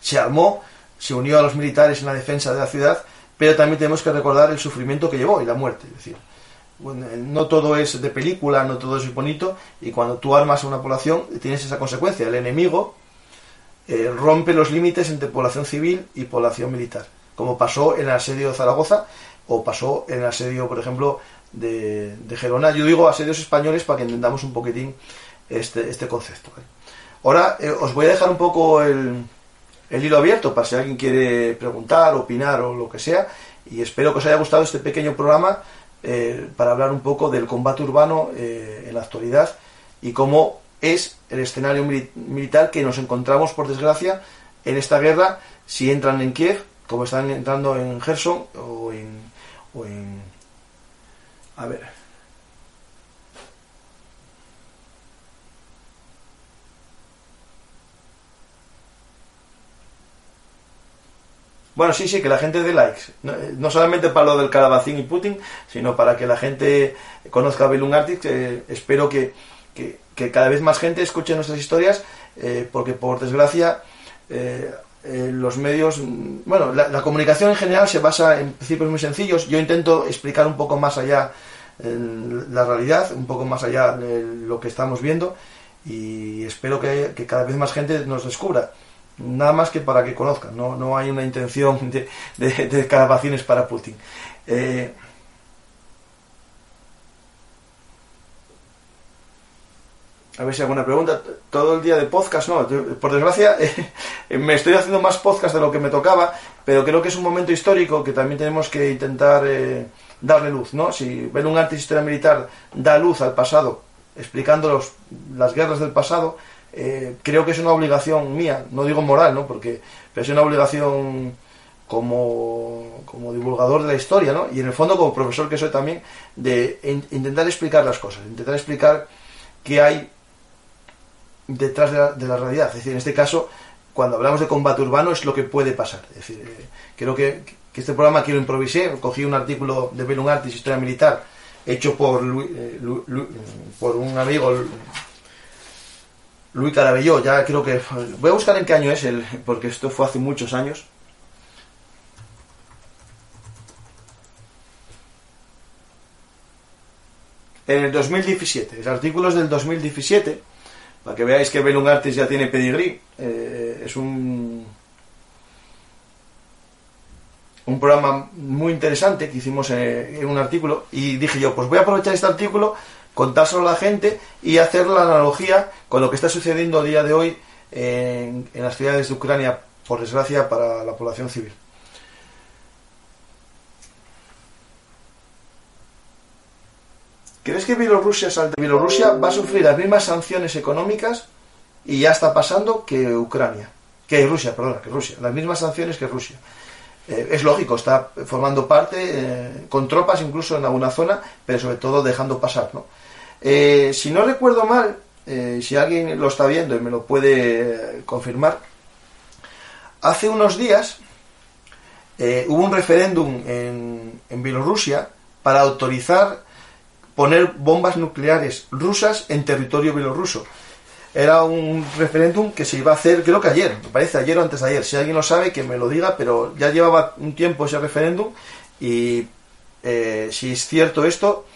Speaker 1: se armó se unió a los militares en la defensa de la ciudad, pero también tenemos que recordar el sufrimiento que llevó y la muerte. Es decir, no todo es de película, no todo es bonito, y cuando tú armas a una población tienes esa consecuencia. El enemigo eh, rompe los límites entre población civil y población militar, como pasó en el asedio de Zaragoza o pasó en el asedio, por ejemplo, de, Gerona. Yo digo asedios españoles para que entendamos un poquitín este, este concepto. Ahora eh, os voy a dejar un poco el, hilo abierto para si alguien quiere preguntar, opinar o lo que sea. Y espero que os haya gustado este pequeño programa eh, para hablar un poco del combate urbano eh, en la actualidad y cómo es el escenario militar que nos encontramos, por desgracia, en esta guerra, si entran en Kiev, como están entrando en Gerson o en... A ver, Bueno, sí, sí, que la gente dé likes. No, solamente para lo del Calabacín y Putin, sino para que la gente conozca a Belun Que espero que, cada vez más gente escuche nuestras historias, eh, porque por desgracia eh, eh, los medios, bueno, la, comunicación en general se basa en principios muy sencillos. Yo intento explicar un poco más allá la realidad, un poco más allá de lo que estamos viendo y espero que cada vez más gente nos descubra nada más que para que conozcan, no, no hay una intención de, de, de para Putin. Eh, a ver si alguna pregunta. Todo el día de podcast, no. Por desgracia, me estoy haciendo más podcast de lo que me tocaba, pero creo que es un momento histórico que también tenemos que intentar eh, darle luz, ¿no? Si ver un arte historia militar da luz al pasado, explicando las guerras del pasado, eh, creo que es una obligación mía, no digo moral, ¿no? Porque pero es una obligación como, como divulgador de la historia, ¿no? Y en el fondo como profesor que soy también, de intentar explicar las cosas, intentar explicar qué hay detrás de la, realidad. Es decir, en este caso, cuando hablamos de combate urbano es lo que puede pasar. Es decir, eh, creo que, este programa quiero lo improvisé, cogí un artículo de Belun Artis, Historia Militar, hecho por, eh, por un amigo, Luis Carabelló, ya creo que... Voy a buscar en qué año es, el, porque esto fue hace muchos años. En el 2017, el artículo es del 2017 para que veáis que Belung Artis ya tiene pedigrí. Eh, es un, un programa muy interesante que hicimos en, un artículo y dije yo, pues voy a aprovechar este artículo, contárselo a la gente y hacer la analogía con lo que está sucediendo a día de hoy en, en las ciudades de Ucrania, por desgracia, para la población civil. ¿Crees que Bielorrusia, Bielorrusia va a sufrir las mismas sanciones económicas y ya está pasando que Ucrania? Que Rusia, perdona, que Rusia. Las mismas sanciones que Rusia. Eh, es lógico, está formando parte eh, con tropas incluso en alguna zona, pero sobre todo dejando pasar. ¿no? Eh, si no recuerdo mal, si alguien lo está viendo y me lo puede confirmar, hace unos días hubo un referéndum en, en Bielorrusia para autorizar poner bombas nucleares rusas en territorio bielorruso. Era un referéndum que se iba a hacer, creo que ayer, me parece ayer o antes de ayer. Si alguien lo sabe, que me lo diga, pero ya llevaba un tiempo ese referéndum y eh, si es cierto esto,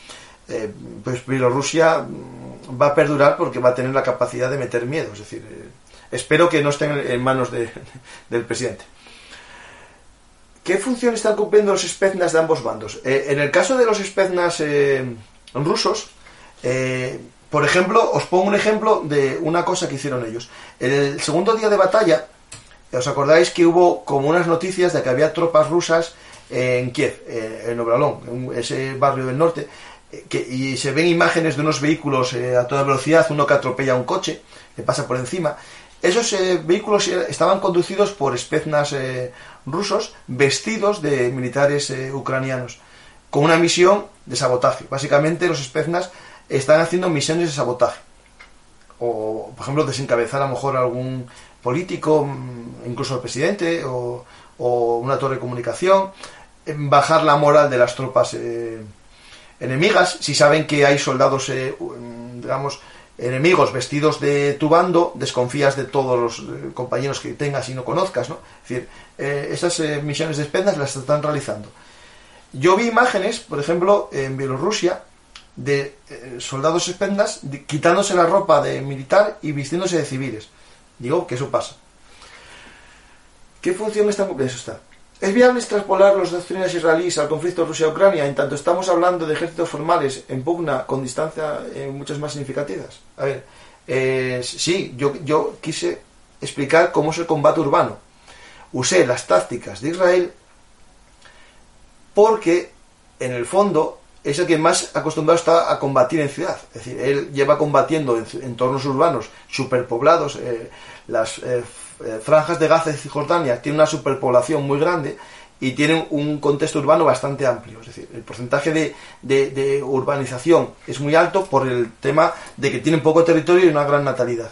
Speaker 1: eh, pues Bielorrusia va a perdurar porque va a tener la capacidad de meter miedo. Es decir, eh, espero que no estén en manos del presidente. ¿Qué función están cumpliendo los Spetsnaz de ambos bandos? en el caso de los Spetsnaz rusos. Eh, por ejemplo, os pongo un ejemplo de una cosa que hicieron ellos. En el segundo día de batalla, os acordáis que hubo como unas noticias de que había tropas rusas en Kiev, eh, en Obralón, ese barrio del norte, eh, que, y se ven imágenes de unos vehículos a toda velocidad, uno que atropella un coche, que pasa por encima. Esos vehículos estaban conducidos por espeznas rusos vestidos de militares ucranianos con una misión de sabotaje. Básicamente los Spetsnaz están haciendo misiones de sabotaje. O, por ejemplo, desencabezar a lo mejor algún político, mm, incluso el presidente, o, una torre de comunicación, bajar la moral de las tropas eh, enemigas, si saben que hay soldados, eh, digamos, enemigos vestidos de tu bando, desconfías de todos los eh, compañeros que tengas y no conozcas, ¿no? Es decir, esas misiones de Spetsnaz las están realizando. Yo vi imágenes, por ejemplo, en Bielorrusia, de eh, soldados espendas quitándose la ropa de militar y vistiéndose de civiles. Digo que eso pasa. ¿Qué función está? Eso está. ¿Es viable extrapolar los doctrinas israelíes al conflicto Rusia-Ucrania en tanto estamos hablando de ejércitos formales en pugna con distancia eh, muchas más significativas? A ver, eh, sí, yo, yo quise explicar cómo es el combate urbano. Usé las tácticas de Israel porque en el fondo es el que más acostumbrado está a combatir en ciudad. Es decir, él lleva combatiendo en entornos urbanos superpoblados. Eh, las eh, eh, franjas de Gaza y Cisjordania tienen una superpoblación muy grande y tienen un contexto urbano bastante amplio. Es decir, el porcentaje de, urbanización es muy alto por el tema de que tienen poco territorio y una gran natalidad.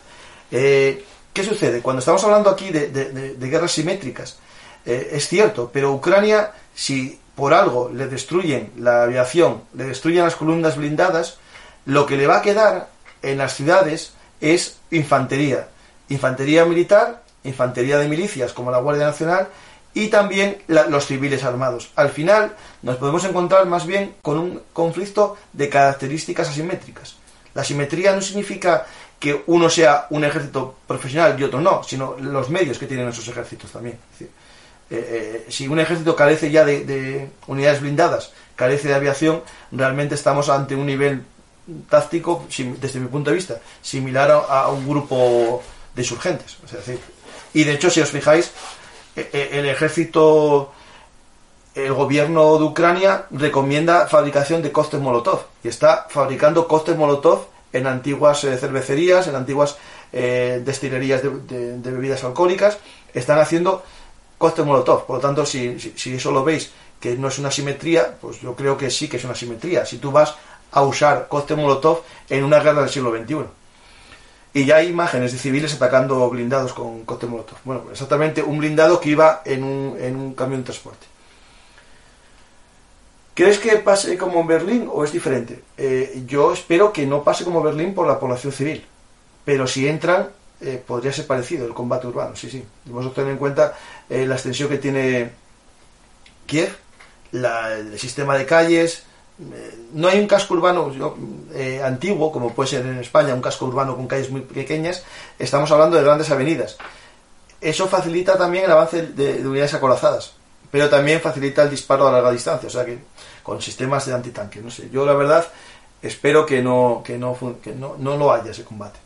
Speaker 1: ¿Qué sucede? Cuando estamos hablando aquí de, guerras simétricas, es cierto, pero Ucrania, si por algo le destruyen la aviación, le destruyen las columnas blindadas, lo que le va a quedar en las ciudades es infantería. Infantería militar, infantería de milicias como la Guardia Nacional y también los civiles armados. Al final nos podemos encontrar más bien con un conflicto de características asimétricas. La simetría no significa que uno sea un ejército profesional y otro no, sino los medios que tienen esos ejércitos también. Eh, si un ejército carece ya de, unidades blindadas, carece de aviación, realmente estamos ante un nivel táctico, desde mi punto de vista, similar a, un grupo de insurgentes. y de hecho, si os fijáis, e, e, el ejército, el gobierno de Ucrania recomienda fabricación de costes Molotov y está fabricando costes Molotov en antiguas eh, cervecerías, en antiguas eh, destilerías de, bebidas alcohólicas, están haciendo costes Molotov. Por lo tanto, si, si, eso lo veis que no es una simetría, pues yo creo que sí que es una simetría. Si tú vas a usar costes Molotov en una guerra del siglo XXI. Y ya hay imágenes de civiles atacando blindados con costes Molotov. Bueno, exactamente un blindado que iba en un, en un camión de transporte. ¿Crees que pase como en Berlín o es diferente? Eh, yo espero que no pase como Berlín por la población civil, pero si entran eh, podría ser parecido el combate urbano, sí, sí. Debemos tener en cuenta eh, la extensión que tiene Kiev, el sistema de calles. no hay un casco urbano antiguo, como puede ser en España, un casco urbano con calles muy pequeñas. Estamos hablando de grandes avenidas. Eso facilita también el avance de, de unidades acorazadas, pero también facilita el disparo a larga distancia. O sea que con sistemas de antitanque. No sé, yo la verdad espero que no, que no, que no, no lo haya ese combate.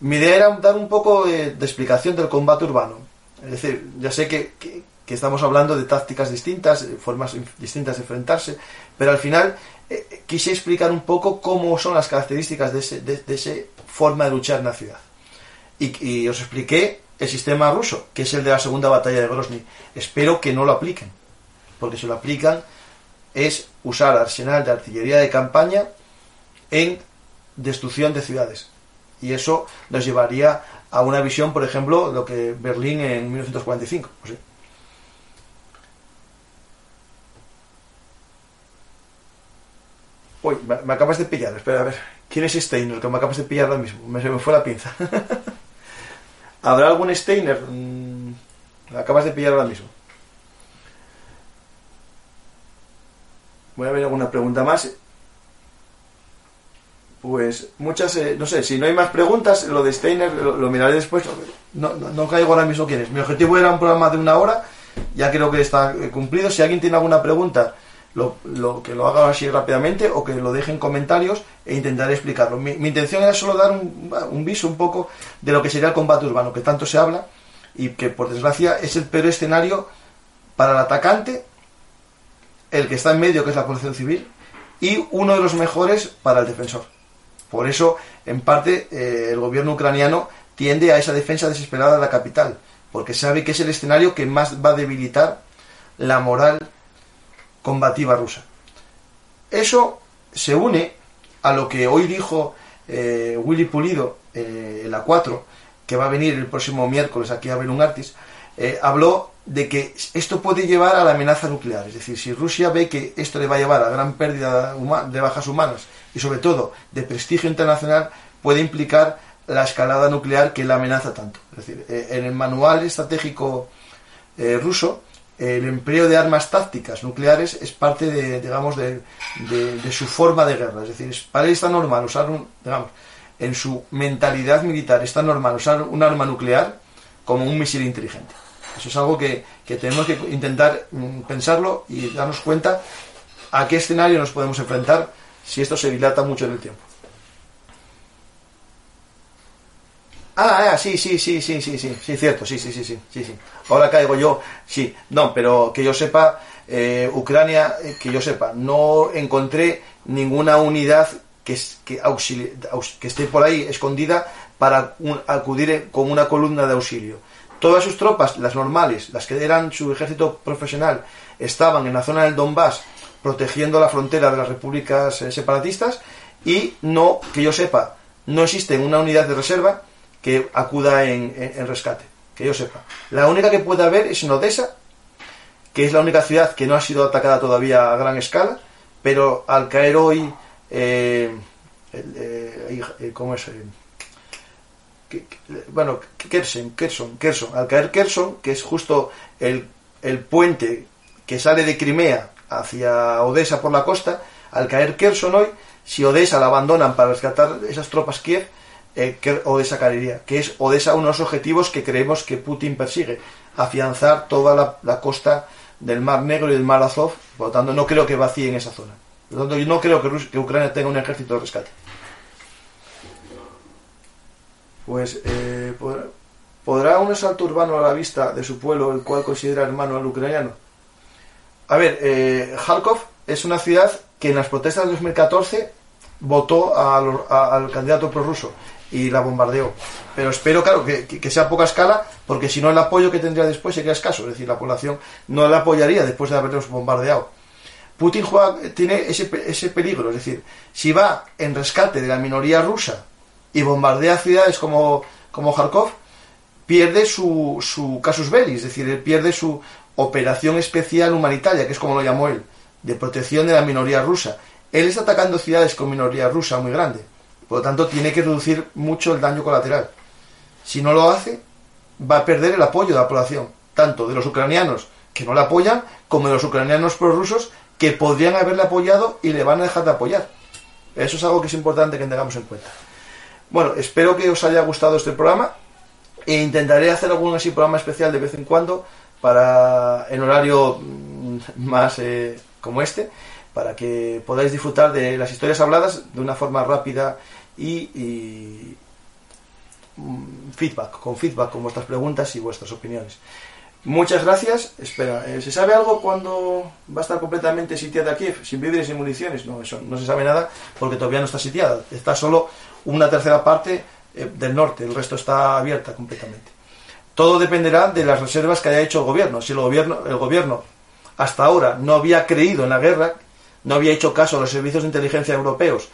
Speaker 1: Mi idea era dar un poco de, explicación del combate urbano. Es decir, ya sé que, que, estamos hablando de tácticas distintas, formas distintas de enfrentarse, pero al final eh, eh, quise explicar un poco cómo son las características de esa de, ese forma de luchar en la ciudad. Y, y, os expliqué el sistema ruso, que es el de la segunda batalla de Grozny. Espero que no lo apliquen, porque si lo aplican es usar arsenal de artillería de campaña en destrucción de ciudades. Y eso nos llevaría a una visión, por ejemplo, lo que Berlín en 1945. Pues Uy, me, acabas de pillar, espera, a ver. ¿Quién es Steiner? Que me acabas de pillar ahora mismo. Me, se me fue la pinza. ¿Habrá algún Steiner? Mm, me acabas de pillar ahora mismo. Voy a ver alguna pregunta más. Pues muchas, eh, no sé, si no hay más preguntas, lo de Steiner lo, miraré después. No, caigo ahora mismo quién es. Mi objetivo era un programa de una hora, ya creo que está eh, cumplido. Si alguien tiene alguna pregunta, lo, que lo haga así rápidamente o que lo deje en comentarios e intentaré explicarlo. Mi, intención era solo dar un, un, viso un poco de lo que sería el combate urbano, que tanto se habla y que por desgracia es el peor escenario para el atacante el que está en medio, que es la población civil, y uno de los mejores para el defensor. Por eso, en parte, eh, el gobierno ucraniano tiende a esa defensa desesperada de la capital, porque sabe que es el escenario que más va a debilitar la moral combativa rusa. Eso se une a lo que hoy dijo eh, Willy Pulido, eh, el A4, que va a venir el próximo miércoles aquí a Belungartis, eh, habló de que esto puede llevar a la amenaza nuclear. Es decir, si Rusia ve que esto le va a llevar a gran pérdida de bajas humanas y sobre todo de prestigio internacional, puede implicar la escalada nuclear que la amenaza tanto. Es decir, eh, en el manual estratégico eh, ruso, el empleo de armas tácticas nucleares es parte de, digamos, de, su forma de guerra. Es decir, para él está normal usar un, digamos, en su mentalidad militar está normal usar un arma nuclear como un misil inteligente. Eso es algo que, tenemos que intentar mm, pensarlo y darnos cuenta a qué escenario nos podemos enfrentar si esto se dilata mucho en el tiempo. Ah, ah, sí, sí, sí, sí, sí, sí, sí, cierto, sí, sí, sí, sí, sí, sí. Ahora caigo yo, sí, no, pero que yo sepa, eh, Ucrania, eh, que yo sepa, no encontré ninguna unidad que, que, que esté por ahí escondida para acudir con una columna de auxilio Todas sus tropas, las normales, las que eran su ejército profesional, estaban en la zona del Donbass protegiendo la frontera de las repúblicas eh, separatistas y no, que yo sepa, no existe una unidad de reserva que acuda en, rescate, que yo sepa. La única que puede haber es en Odessa, que es la única ciudad que no ha sido atacada todavía a gran escala, pero al caer hoy, eh, eh, ¿cómo es? Bueno, Kersen, Kerson, Kerson, al caer Kerson, que es justo el, el puente que sale de Crimea hacia Odessa por la costa, al caer Kerson hoy, si Odessa la abandonan para rescatar esas tropas Kiev, eh, Odessa caería, que es Odessa uno de los objetivos que creemos que Putin persigue, afianzar toda la, la, costa del Mar Negro y del Mar Azov, por lo tanto no creo que vacíen esa zona. Por lo tanto, yo no creo que, Rus- que Ucrania tenga un ejército de rescate. Pues, eh, ¿podrá, ¿podrá un asalto urbano a la vista de su pueblo, el cual considera hermano al ucraniano? A ver, eh, Kharkov es una ciudad que en las protestas de 2014 votó a lo- a- al candidato prorruso y la bombardeó. Pero espero, claro, que, que- sea a poca escala, porque si no el apoyo que tendría después sería escaso. Es decir, la población no la apoyaría después de haberlos bombardeado. Putin juega- tiene ese, ese peligro, es decir, si va en rescate de la minoría rusa y bombardea ciudades como, como Kharkov, pierde su, su casus belli, es decir, pierde su operación especial humanitaria, que es como lo llamó él, de protección de la minoría rusa. Él está atacando ciudades con minoría rusa muy grande, por lo tanto tiene que reducir mucho el daño colateral. Si no lo hace, va a perder el apoyo de la población, tanto de los ucranianos que no le apoyan, como de los ucranianos prorrusos que podrían haberle apoyado y le van a dejar de apoyar. Eso es algo que es importante que tengamos en cuenta. Bueno, espero que os haya gustado este programa e intentaré hacer algún así programa especial de vez en cuando para en horario mm, más eh, como este para que podáis disfrutar de las historias habladas de una forma rápida y, y, mm, feedback con feedback con vuestras preguntas y vuestras opiniones. Muchas gracias. Espera eh, ¿se sabe algo cuando va a estar completamente sitiada Kiev sin víveres y municiones? no, eso no se sabe nada porque todavía no está sitiada. Está solo una tercera parte eh, del norte el resto está abierta completamente todo dependerá de las reservas que haya hecho el gobierno. Si el gobierno, el gobierno hasta ahora no había creído en la guerra, no había hecho caso a los servicios de inteligencia europeos,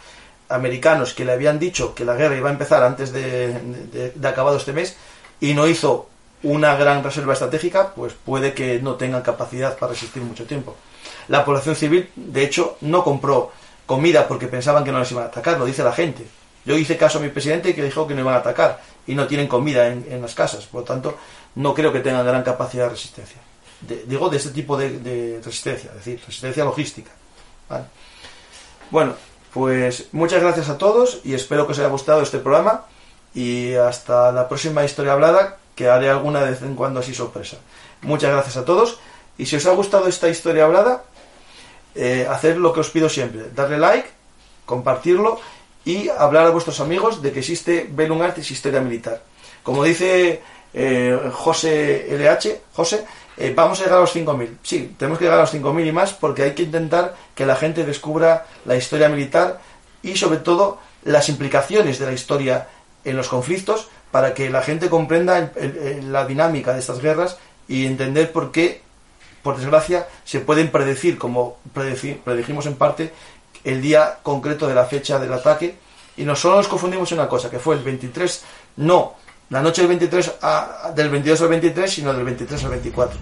Speaker 1: americanos, que le habían dicho que la guerra iba a empezar antes de, de- de acabado este mes, y no hizo una gran reserva estratégica, pues puede que no tengan capacidad para resistir mucho tiempo. La población civil, de hecho, no compró comida porque pensaban que no les iban a atacar, lo dice la gente. Yo hice caso a mi presidente que dijo que no iban a atacar y no tienen comida en, las casas. Por lo tanto, no creo que tengan gran capacidad de resistencia. Digo de este tipo de, resistencia, es decir, resistencia logística. Bueno, pues muchas gracias a todos y espero que os haya gustado este programa y hasta la próxima historia hablada que haré alguna de vez en cuando así sorpresa. Muchas gracias a todos y si os ha gustado esta historia hablada, eh, hacer lo que os pido siempre, darle like, compartirlo y hablar a vuestros amigos de que existe Bellum Artis Historia Militar. Como dice eh, José LH, José, eh, vamos a llegar a los 5.000. Sí, tenemos que llegar a los 5.000 y más porque hay que intentar que la gente descubra la historia militar y sobre todo las implicaciones de la historia en los conflictos para que la gente comprenda el- la dinámica de estas guerras y entender por qué por desgracia, se pueden predecir, como predeci- predijimos en parte, el día concreto de la fecha del ataque. Y no solo nos confundimos en una cosa, que fue el 23, no, la noche del 23 a- del 22 al 23, sino del 23 al 24.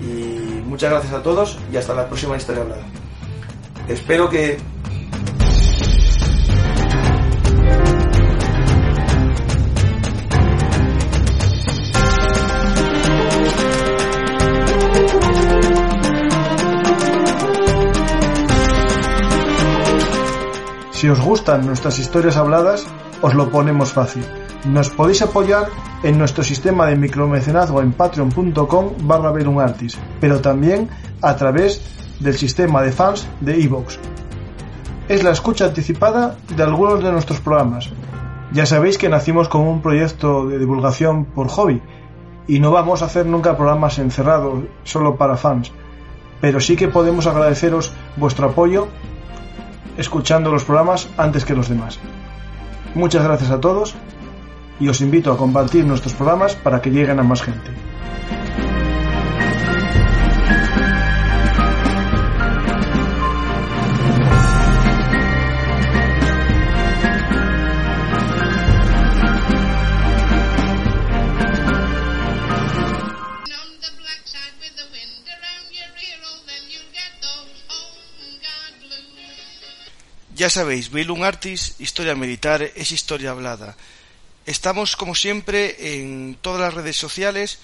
Speaker 1: Y muchas gracias a todos y hasta la próxima historia hablada. Espero que Si os gustan nuestras historias habladas, os lo ponemos fácil. Nos podéis apoyar en nuestro sistema de micromecenazgo en patreon.com barra pero también a través del sistema de fans de iVoox. Es la escucha anticipada de algunos de nuestros programas. Ya sabéis que nacimos como un proyecto de divulgación por hobby y no vamos a hacer nunca programas encerrados solo para fans, pero sí que podemos agradeceros vuestro apoyo escuchando los programas antes que los demás. Muchas gracias a todos y os invito a compartir nuestros programas para que lleguen a más gente.
Speaker 2: Ya sabéis, Bellum Artis, historia militar, es historia hablada. Estamos, como siempre, en todas las redes sociales,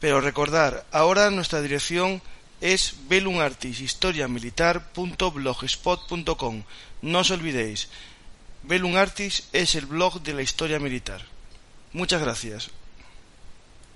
Speaker 2: pero recordar, ahora nuestra dirección es belungartishistoriamilitar.blogspot.com. No os olvidéis, Bellum Artis es el blog de la historia militar. Muchas gracias.